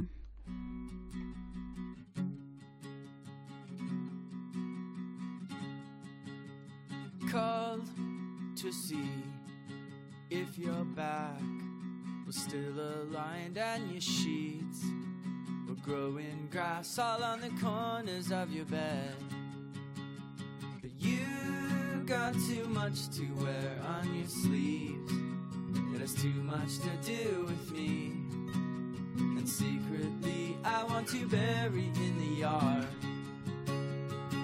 Called to see if your back was still aligned and your sheets were growing grass all on the corners of your bed. But you got too much to wear on your sleeves. It has too much to do with me. And secretly, I want to bury in the yard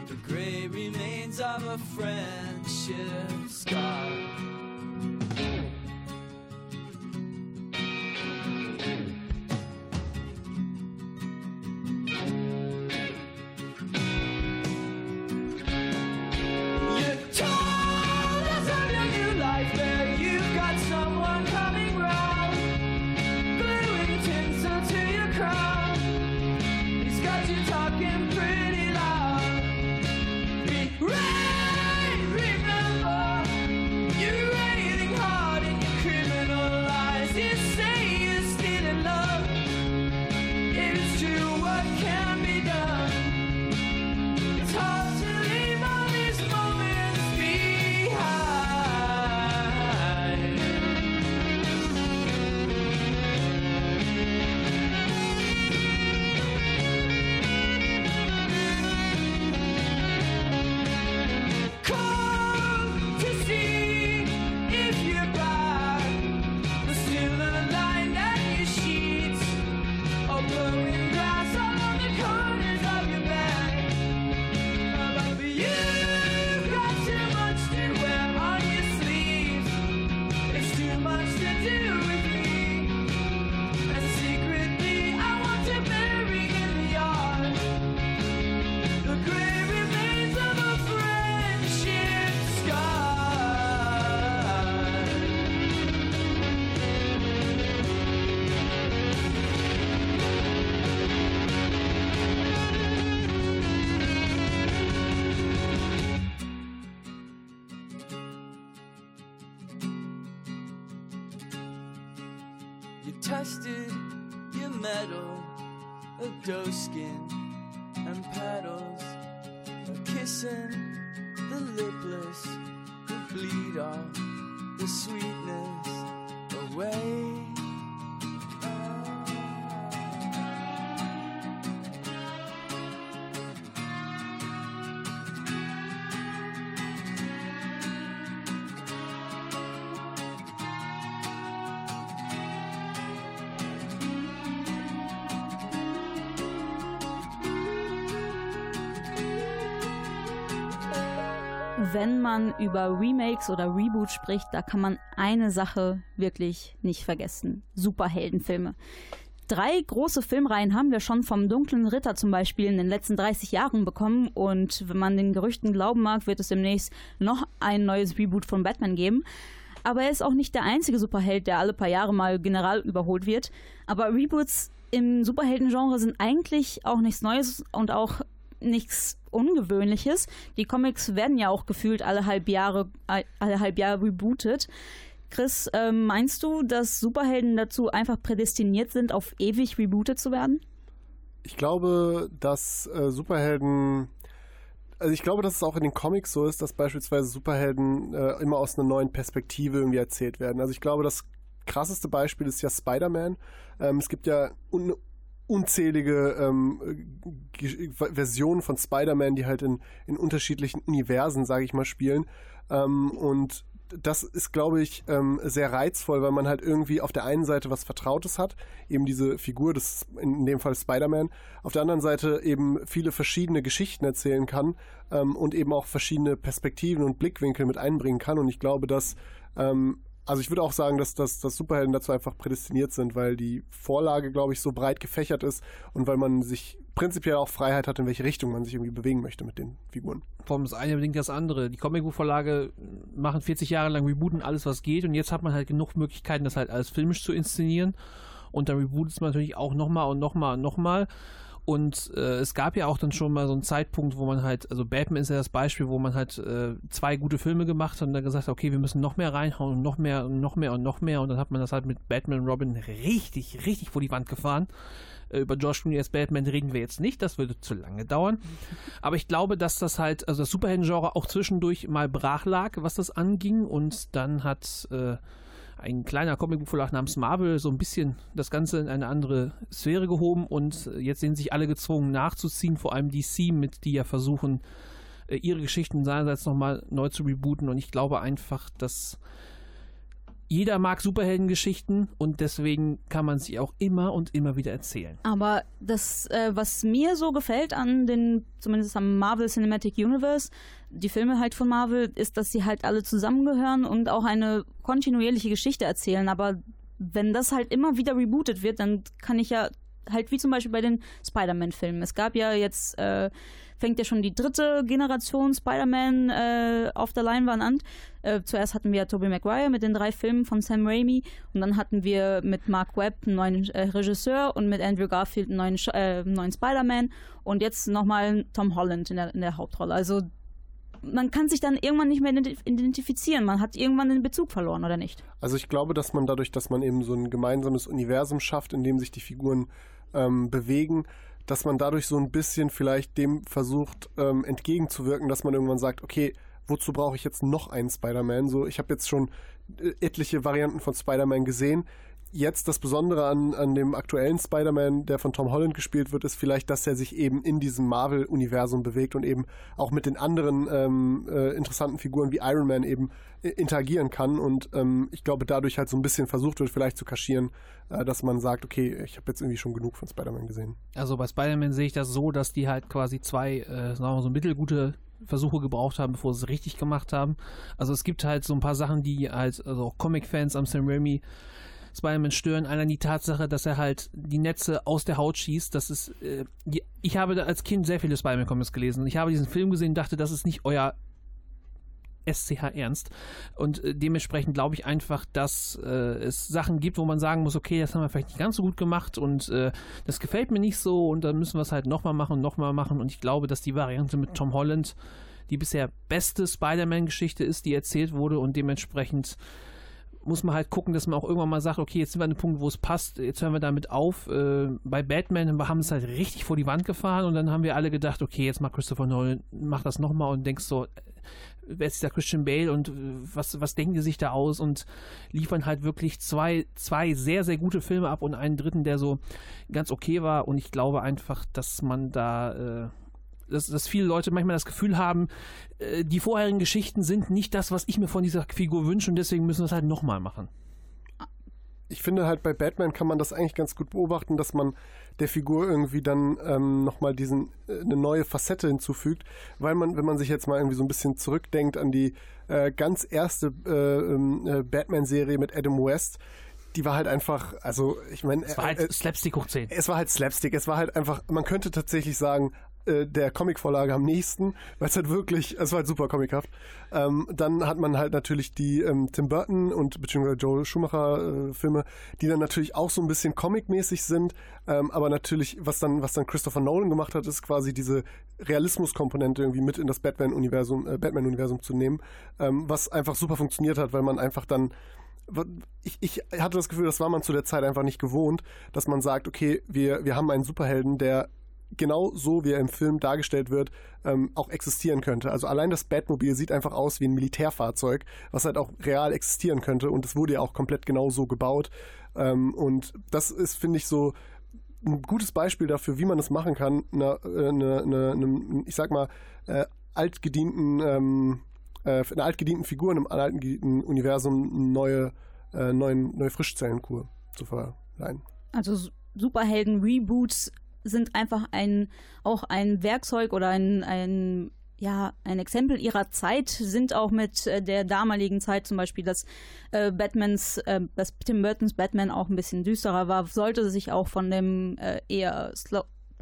the gray remains of a friendship scar. Tested your metal, a doe skin and paddles, a kissing the lipless, to bleed off the sweetness away. Wenn man über Remakes oder Reboots spricht, da kann man eine Sache wirklich nicht vergessen. Superheldenfilme. Drei große Filmreihen haben wir schon vom Dunklen Ritter zum Beispiel in den letzten 30 Jahren bekommen und wenn man den Gerüchten glauben mag, wird es demnächst noch ein neues Reboot von Batman geben. Aber er ist auch nicht der einzige Superheld, der alle paar Jahre mal general überholt wird. Aber Reboots im Superheldengenre sind eigentlich auch nichts Neues und auch nichts Ungewöhnliches. Die Comics werden ja auch gefühlt alle halb Jahre, alle halb Jahre rebootet. Chris, äh, meinst du, dass Superhelden dazu einfach prädestiniert sind, auf ewig rebootet zu werden? Ich glaube, dass äh, Superhelden also ich glaube, dass es auch in den Comics so ist, dass beispielsweise Superhelden äh, immer aus einer neuen Perspektive irgendwie erzählt werden. Also ich glaube, das krasseste Beispiel ist ja Spider-Man. Ähm, es gibt ja un unzählige ähm, Versionen von Spider-Man, die halt in, in unterschiedlichen Universen, sage ich mal, spielen. Ähm, und das ist, glaube ich, ähm, sehr reizvoll, weil man halt irgendwie auf der einen Seite was Vertrautes hat, eben diese Figur, das in dem Fall Spider-Man, auf der anderen Seite eben viele verschiedene Geschichten erzählen kann ähm, und eben auch verschiedene Perspektiven und Blickwinkel mit einbringen kann. Und ich glaube, dass ähm, also ich würde auch sagen, dass, dass, dass Superhelden dazu einfach prädestiniert sind, weil die Vorlage, glaube ich, so breit gefächert ist und weil man sich prinzipiell auch Freiheit hat, in welche Richtung man sich irgendwie bewegen möchte mit den Figuren. Allem das eine bedingt das andere. Die Comicbuchvorlage machen 40 Jahre lang rebooten alles, was geht und jetzt hat man halt genug Möglichkeiten, das halt alles filmisch zu inszenieren und dann rebootet man natürlich auch nochmal und nochmal und nochmal. Und äh, es gab ja auch dann schon mal so einen Zeitpunkt, wo man halt, also Batman ist ja das Beispiel, wo man halt äh, zwei gute Filme gemacht hat und dann gesagt hat, okay, wir müssen noch mehr reinhauen und noch mehr und noch mehr und noch mehr. Und dann hat man das halt mit Batman und Robin richtig, richtig vor die Wand gefahren. Äh, über George als Batman reden wir jetzt nicht, das würde zu lange dauern. *laughs* Aber ich glaube, dass das halt, also das Superhelden-Genre auch zwischendurch mal brach lag, was das anging. Und dann hat äh, ein kleiner Comicbuchverlag namens Marvel so ein bisschen das Ganze in eine andere Sphäre gehoben und jetzt sind sich alle gezwungen nachzuziehen, vor allem DC, mit die ja versuchen, äh, ihre Geschichten seinerseits nochmal neu zu rebooten. Und ich glaube einfach, dass jeder mag Superheldengeschichten und deswegen kann man sie auch immer und immer wieder erzählen. Aber das, äh, was mir so gefällt an den, zumindest am Marvel Cinematic Universe, die Filme halt von Marvel, ist, dass sie halt alle zusammengehören und auch eine kontinuierliche Geschichte erzählen. Aber wenn das halt immer wieder rebootet wird, dann kann ich ja halt wie zum Beispiel bei den Spider-Man-Filmen. Es gab ja jetzt äh, fängt ja schon die dritte Generation Spider-Man äh, auf der Leinwand an. Äh, zuerst hatten wir Tobey Maguire mit den drei Filmen von Sam Raimi und dann hatten wir mit Mark Webb einen neuen äh, Regisseur und mit Andrew Garfield einen neuen, äh, neuen Spider-Man und jetzt nochmal Tom Holland in der, in der Hauptrolle. Also man kann sich dann irgendwann nicht mehr identifizieren. Man hat irgendwann den Bezug verloren, oder nicht? Also ich glaube, dass man dadurch, dass man eben so ein gemeinsames Universum schafft, in dem sich die Figuren ähm, bewegen, dass man dadurch so ein bisschen vielleicht dem versucht ähm, entgegenzuwirken, dass man irgendwann sagt, okay, wozu brauche ich jetzt noch einen Spider-Man? So, ich habe jetzt schon äh, etliche Varianten von Spider-Man gesehen jetzt das Besondere an, an dem aktuellen Spider-Man, der von Tom Holland gespielt wird, ist vielleicht, dass er sich eben in diesem Marvel-Universum bewegt und eben auch mit den anderen ähm, äh, interessanten Figuren wie Iron Man eben äh, interagieren kann. Und ähm, ich glaube, dadurch halt so ein bisschen versucht wird, vielleicht zu kaschieren, äh, dass man sagt, okay, ich habe jetzt irgendwie schon genug von Spider-Man gesehen. Also bei Spider-Man sehe ich das so, dass die halt quasi zwei, äh, sagen wir mal, so mittelgute Versuche gebraucht haben, bevor sie es richtig gemacht haben. Also es gibt halt so ein paar Sachen, die halt, also auch Comic-Fans am Sam Raimi Spider-Man stören. Allein die Tatsache, dass er halt die Netze aus der Haut schießt. Das ist, äh, ich habe als Kind sehr viele Spider-Man-Comics gelesen ich habe diesen Film gesehen und dachte, das ist nicht euer SCH Ernst. Und äh, dementsprechend glaube ich einfach, dass äh, es Sachen gibt, wo man sagen muss, okay, das haben wir vielleicht nicht ganz so gut gemacht und äh, das gefällt mir nicht so und dann müssen wir es halt nochmal machen und nochmal machen. Und ich glaube, dass die Variante mit Tom Holland die bisher beste Spider-Man-Geschichte ist, die erzählt wurde und dementsprechend muss man halt gucken, dass man auch irgendwann mal sagt, okay, jetzt sind wir an einem Punkt, wo es passt, jetzt hören wir damit auf. Äh, bei Batman wir haben es halt richtig vor die Wand gefahren und dann haben wir alle gedacht, okay, jetzt macht Christopher Nolan, mach das nochmal und denkst so, wer ist dieser Christian Bale und äh, was, was denken die sich da aus und liefern halt wirklich zwei, zwei sehr, sehr gute Filme ab und einen dritten, der so ganz okay war und ich glaube einfach, dass man da, äh, dass, dass viele Leute manchmal das Gefühl haben, äh, die vorherigen Geschichten sind nicht das, was ich mir von dieser Figur wünsche und deswegen müssen wir es halt nochmal machen ich finde halt bei Batman kann man das eigentlich ganz gut beobachten, dass man der Figur irgendwie dann ähm, nochmal diesen äh, eine neue Facette hinzufügt, weil man, wenn man sich jetzt mal irgendwie so ein bisschen zurückdenkt an die äh, ganz erste äh, ähm, äh, Batman-Serie mit Adam West, die war halt einfach, also ich meine, es war halt äh, Slapstick hoch 10. Es war halt Slapstick, es war halt einfach, man könnte tatsächlich sagen, äh, der Comicvorlage am nächsten, weil es halt wirklich, es war halt super comichaft. Ähm, dann hat man halt natürlich die ähm, Tim Burton und beziehungsweise Joel Schumacher äh, Filme, die dann natürlich auch so ein bisschen comicmäßig sind, ähm, aber natürlich, was dann, was dann Christopher Nolan gemacht hat, ist quasi diese Realismuskomponente irgendwie mit in das Batman-Universum, äh, Batman-Universum zu nehmen, ähm, was einfach super funktioniert hat, weil man einfach dann ich, ich hatte das Gefühl, das war man zu der Zeit einfach nicht gewohnt, dass man sagt, okay, wir, wir haben einen Superhelden, der genau so, wie er im Film dargestellt wird, ähm, auch existieren könnte. Also allein das Batmobil sieht einfach aus wie ein Militärfahrzeug, was halt auch real existieren könnte und es wurde ja auch komplett genau so gebaut. Ähm, und das ist, finde ich, so ein gutes Beispiel dafür, wie man das machen kann, eine, eine, eine, eine ich sag mal, äh, altgedienten, ähm, äh, einer altgedienten Figur in einem altgedienten Universum eine neue, äh, neuen, neue Frischzellenkur zu verleihen. Also Superhelden-Reboots sind einfach ein, auch ein Werkzeug oder ein, ein ja, ein Exempel ihrer Zeit sind auch mit äh, der damaligen Zeit zum Beispiel, dass äh, Batmans, äh, dass Tim Burtons Batman auch ein bisschen düsterer war, sollte sich auch von dem äh, eher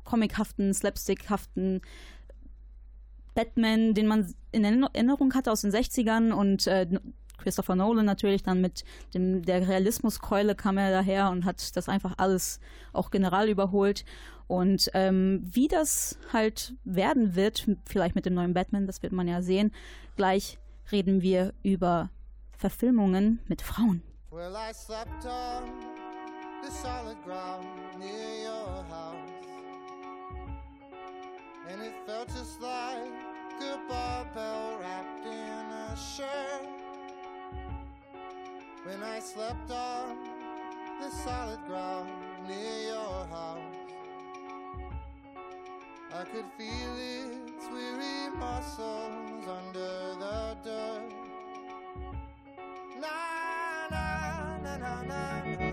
comichaften, slapstickhaften Batman, den man in Erinnerung hatte aus den 60ern und äh, Christopher Nolan natürlich dann mit dem, der Realismuskeule kam er daher und hat das einfach alles auch general überholt. Und ähm, wie das halt werden wird, vielleicht mit dem neuen Batman, das wird man ja sehen. Gleich reden wir über Verfilmungen mit Frauen. Well, I slept on the solid ground near your house. And it felt just like a barbell wrapped in a shirt. When I slept on the solid ground near your house. I could feel its weary muscles under the dirt. Na na na na na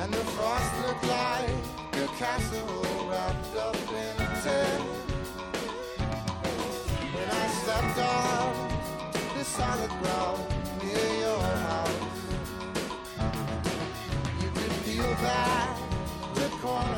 And the frost looked like a castle wrapped up in tin. When I stepped on the solid ground near your house, you could the corners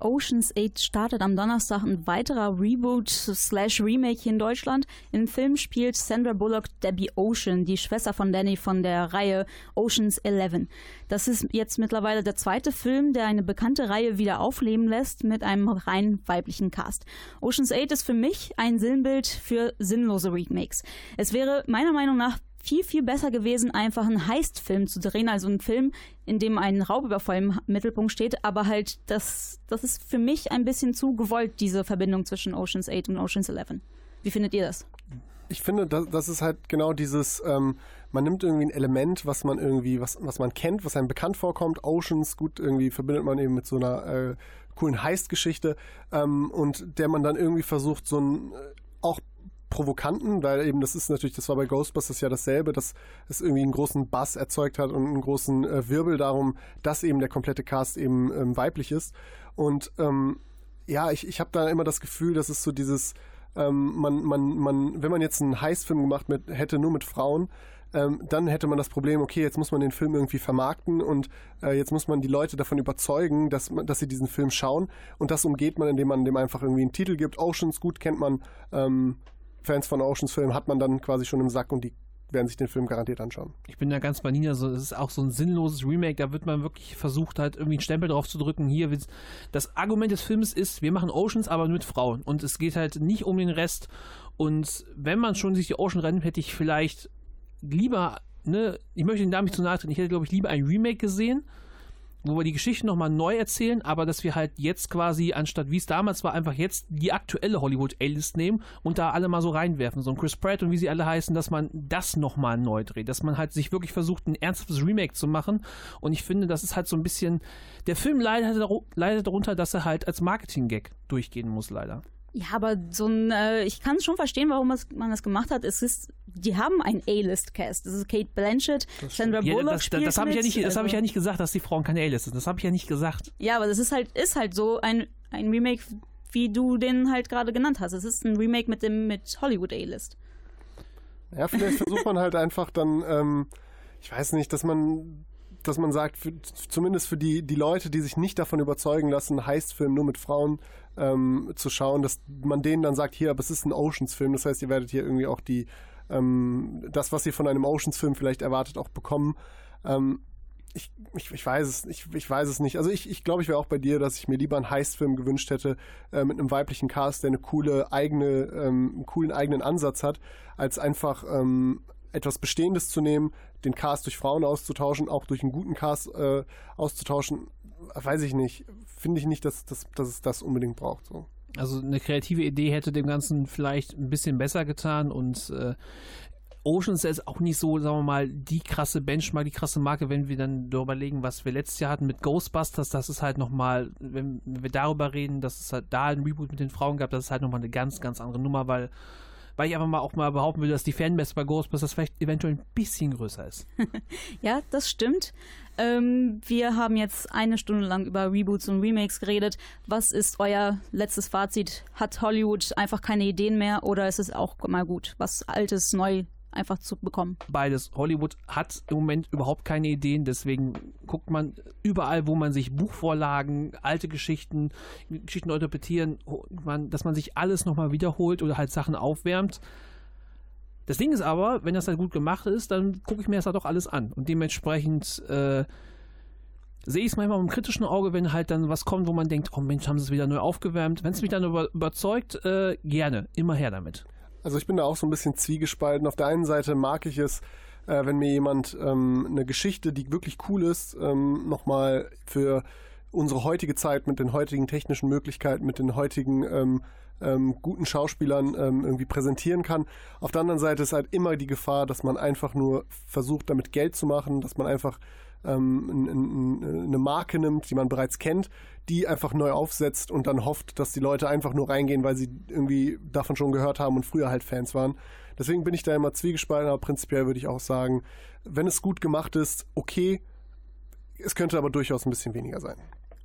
Ocean's 8 startet am Donnerstag ein weiterer Reboot slash Remake hier in Deutschland. Im Film spielt Sandra Bullock Debbie Ocean, die Schwester von Danny von der Reihe Ocean's 11. Das ist jetzt mittlerweile der zweite Film, der eine bekannte Reihe wieder aufleben lässt mit einem rein weiblichen Cast. Ocean's 8 ist für mich ein Sinnbild für sinnlose Remakes. Es wäre meiner Meinung nach viel, viel besser gewesen, einfach einen Heist-Film zu drehen, also einen Film, in dem ein Raubüberfall im Mittelpunkt steht, aber halt, das, das ist für mich ein bisschen zu gewollt, diese Verbindung zwischen Oceans 8 und Oceans 11. Wie findet ihr das? Ich finde, das, das ist halt genau dieses, ähm, man nimmt irgendwie ein Element, was man irgendwie, was, was man kennt, was einem bekannt vorkommt. Oceans, gut, irgendwie verbindet man eben mit so einer äh, coolen Heist-Geschichte ähm, und der man dann irgendwie versucht, so ein äh, auch provokanten, weil eben das ist natürlich, das war bei Ghostbusters ja dasselbe, dass es irgendwie einen großen Bass erzeugt hat und einen großen äh, Wirbel darum, dass eben der komplette Cast eben ähm, weiblich ist. Und ähm, ja, ich, ich habe da immer das Gefühl, dass es so dieses, ähm, man, man, man, wenn man jetzt einen Heißfilm gemacht mit, hätte nur mit Frauen, ähm, dann hätte man das Problem, okay, jetzt muss man den Film irgendwie vermarkten und äh, jetzt muss man die Leute davon überzeugen, dass, dass sie diesen Film schauen. Und das umgeht man, indem man dem einfach irgendwie einen Titel gibt. Oceans, gut, kennt man. Ähm, Fans von Oceans Film hat man dann quasi schon im Sack und die werden sich den Film garantiert anschauen. Ich bin da ganz bei Nina, so, es ist auch so ein sinnloses Remake, da wird man wirklich versucht, halt irgendwie einen Stempel drauf zu drücken. Hier, das Argument des Films ist, wir machen Oceans, aber mit Frauen. Und es geht halt nicht um den Rest. Und wenn man schon sich die Ocean rennt, hätte ich vielleicht lieber, ne, ich möchte den Namen nicht zu nahe treten, ich hätte, glaube ich, lieber ein Remake gesehen wo wir die Geschichte nochmal neu erzählen, aber dass wir halt jetzt quasi, anstatt wie es damals war, einfach jetzt die aktuelle Hollywood A-List nehmen und da alle mal so reinwerfen. So ein Chris Pratt und wie sie alle heißen, dass man das nochmal neu dreht. Dass man halt sich wirklich versucht, ein ernsthaftes Remake zu machen. Und ich finde, das ist halt so ein bisschen. Der Film leidet, leidet darunter, dass er halt als Marketing-Gag durchgehen muss, leider. Ja, aber so ein, äh, ich kann schon verstehen, warum man das gemacht hat. Es ist, die haben ein A-List-Cast. Das ist Kate Blanchett, Sandra Bullock. Ja, das, das, das habe ich, ja nicht, also, hab ich ja nicht gesagt, dass die Frauen keine A-List sind. Das habe ich ja nicht gesagt. Ja, aber das ist halt, ist halt so ein, ein Remake, wie du den halt gerade genannt hast. Es ist ein Remake mit dem mit Hollywood A-List. Ja, vielleicht versucht man halt einfach dann, ähm, ich weiß nicht, dass man dass man sagt, für, zumindest für die, die Leute, die sich nicht davon überzeugen lassen, Heistfilm nur mit Frauen ähm, zu schauen, dass man denen dann sagt, hier, aber es ist ein Oceans-Film, das heißt, ihr werdet hier irgendwie auch die, ähm, das, was ihr von einem Oceans-Film vielleicht erwartet, auch bekommen. Ähm, ich, ich, ich, weiß es, ich, ich weiß es nicht. Also ich, ich glaube, ich wäre auch bei dir, dass ich mir lieber einen Heist-Film gewünscht hätte äh, mit einem weiblichen Cast, der eine coole eigene, ähm, einen coolen eigenen Ansatz hat, als einfach ähm, etwas Bestehendes zu nehmen, den Cast durch Frauen auszutauschen, auch durch einen guten Cast äh, auszutauschen, weiß ich nicht. Finde ich nicht, dass, dass, dass es das unbedingt braucht. So. Also eine kreative Idee hätte dem Ganzen vielleicht ein bisschen besser getan und äh, Oceans ist auch nicht so, sagen wir mal, die krasse Benchmark, die krasse Marke, wenn wir dann darüber legen, was wir letztes Jahr hatten mit Ghostbusters, das ist halt nochmal, wenn, wir darüber reden, dass es halt da ein Reboot mit den Frauen gab, das ist halt nochmal eine ganz, ganz andere Nummer, weil weil ich einfach mal auch mal behaupten will, dass die Fanbase bei Ghostbusters vielleicht eventuell ein bisschen größer ist. *laughs* ja, das stimmt. Ähm, wir haben jetzt eine Stunde lang über Reboots und Remakes geredet. Was ist euer letztes Fazit? Hat Hollywood einfach keine Ideen mehr oder ist es auch mal gut, was Altes neu einfach zu bekommen. Beides. Hollywood hat im Moment überhaupt keine Ideen, deswegen guckt man überall, wo man sich Buchvorlagen, alte Geschichten, Geschichten interpretieren, dass man sich alles nochmal wiederholt oder halt Sachen aufwärmt. Das Ding ist aber, wenn das halt gut gemacht ist, dann gucke ich mir das halt auch alles an. Und dementsprechend äh, sehe ich es manchmal mit einem kritischen Auge, wenn halt dann was kommt, wo man denkt, oh Mensch, haben sie es wieder neu aufgewärmt. Wenn es mich dann über, überzeugt, äh, gerne, immer her damit. Also ich bin da auch so ein bisschen zwiegespalten. Auf der einen Seite mag ich es, äh, wenn mir jemand ähm, eine Geschichte, die wirklich cool ist, ähm, nochmal für unsere heutige Zeit mit den heutigen technischen Möglichkeiten, mit den heutigen ähm, ähm, guten Schauspielern ähm, irgendwie präsentieren kann. Auf der anderen Seite ist halt immer die Gefahr, dass man einfach nur versucht, damit Geld zu machen, dass man einfach ähm, eine Marke nimmt, die man bereits kennt, die einfach neu aufsetzt und dann hofft, dass die Leute einfach nur reingehen, weil sie irgendwie davon schon gehört haben und früher halt Fans waren. Deswegen bin ich da immer zwiegespalten, aber prinzipiell würde ich auch sagen, wenn es gut gemacht ist, okay. Es könnte aber durchaus ein bisschen weniger sein.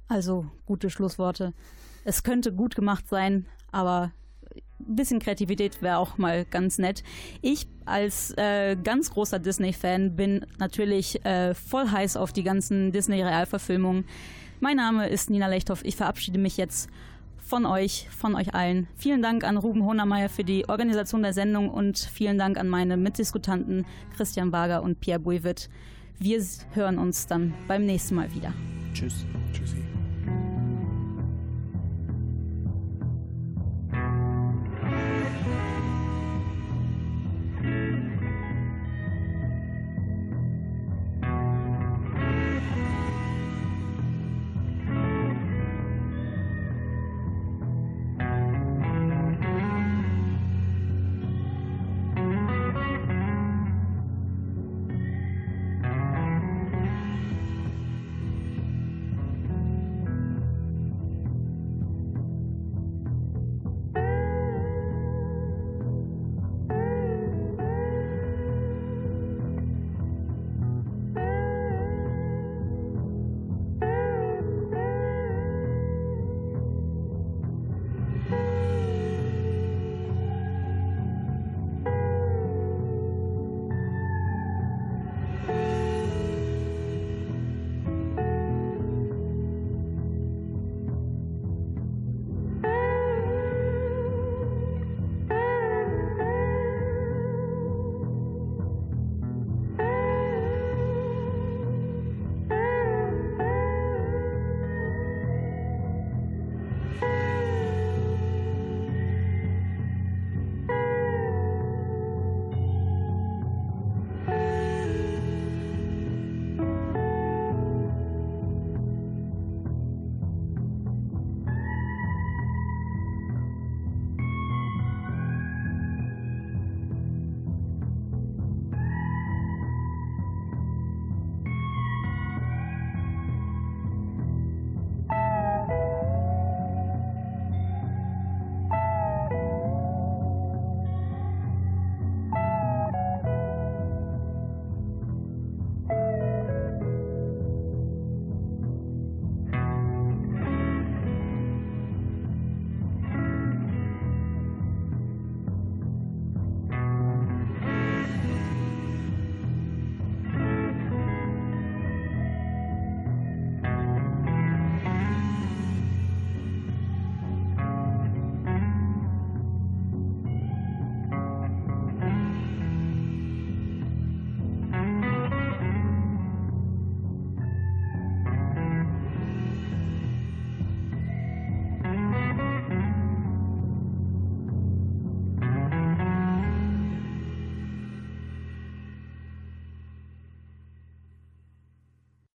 Also gute Schlussworte. Es könnte gut gemacht sein, aber ein bisschen Kreativität wäre auch mal ganz nett. Ich als äh, ganz großer Disney-Fan bin natürlich äh, voll heiß auf die ganzen Disney-Realverfilmungen. Mein Name ist Nina Lechthoff. Ich verabschiede mich jetzt von euch, von euch allen. Vielen Dank an Ruben Honermeier für die Organisation der Sendung und vielen Dank an meine Mitdiskutanten Christian Wager und Pierre Bouivet. Wir hören uns dann beim nächsten Mal wieder. Tschüss.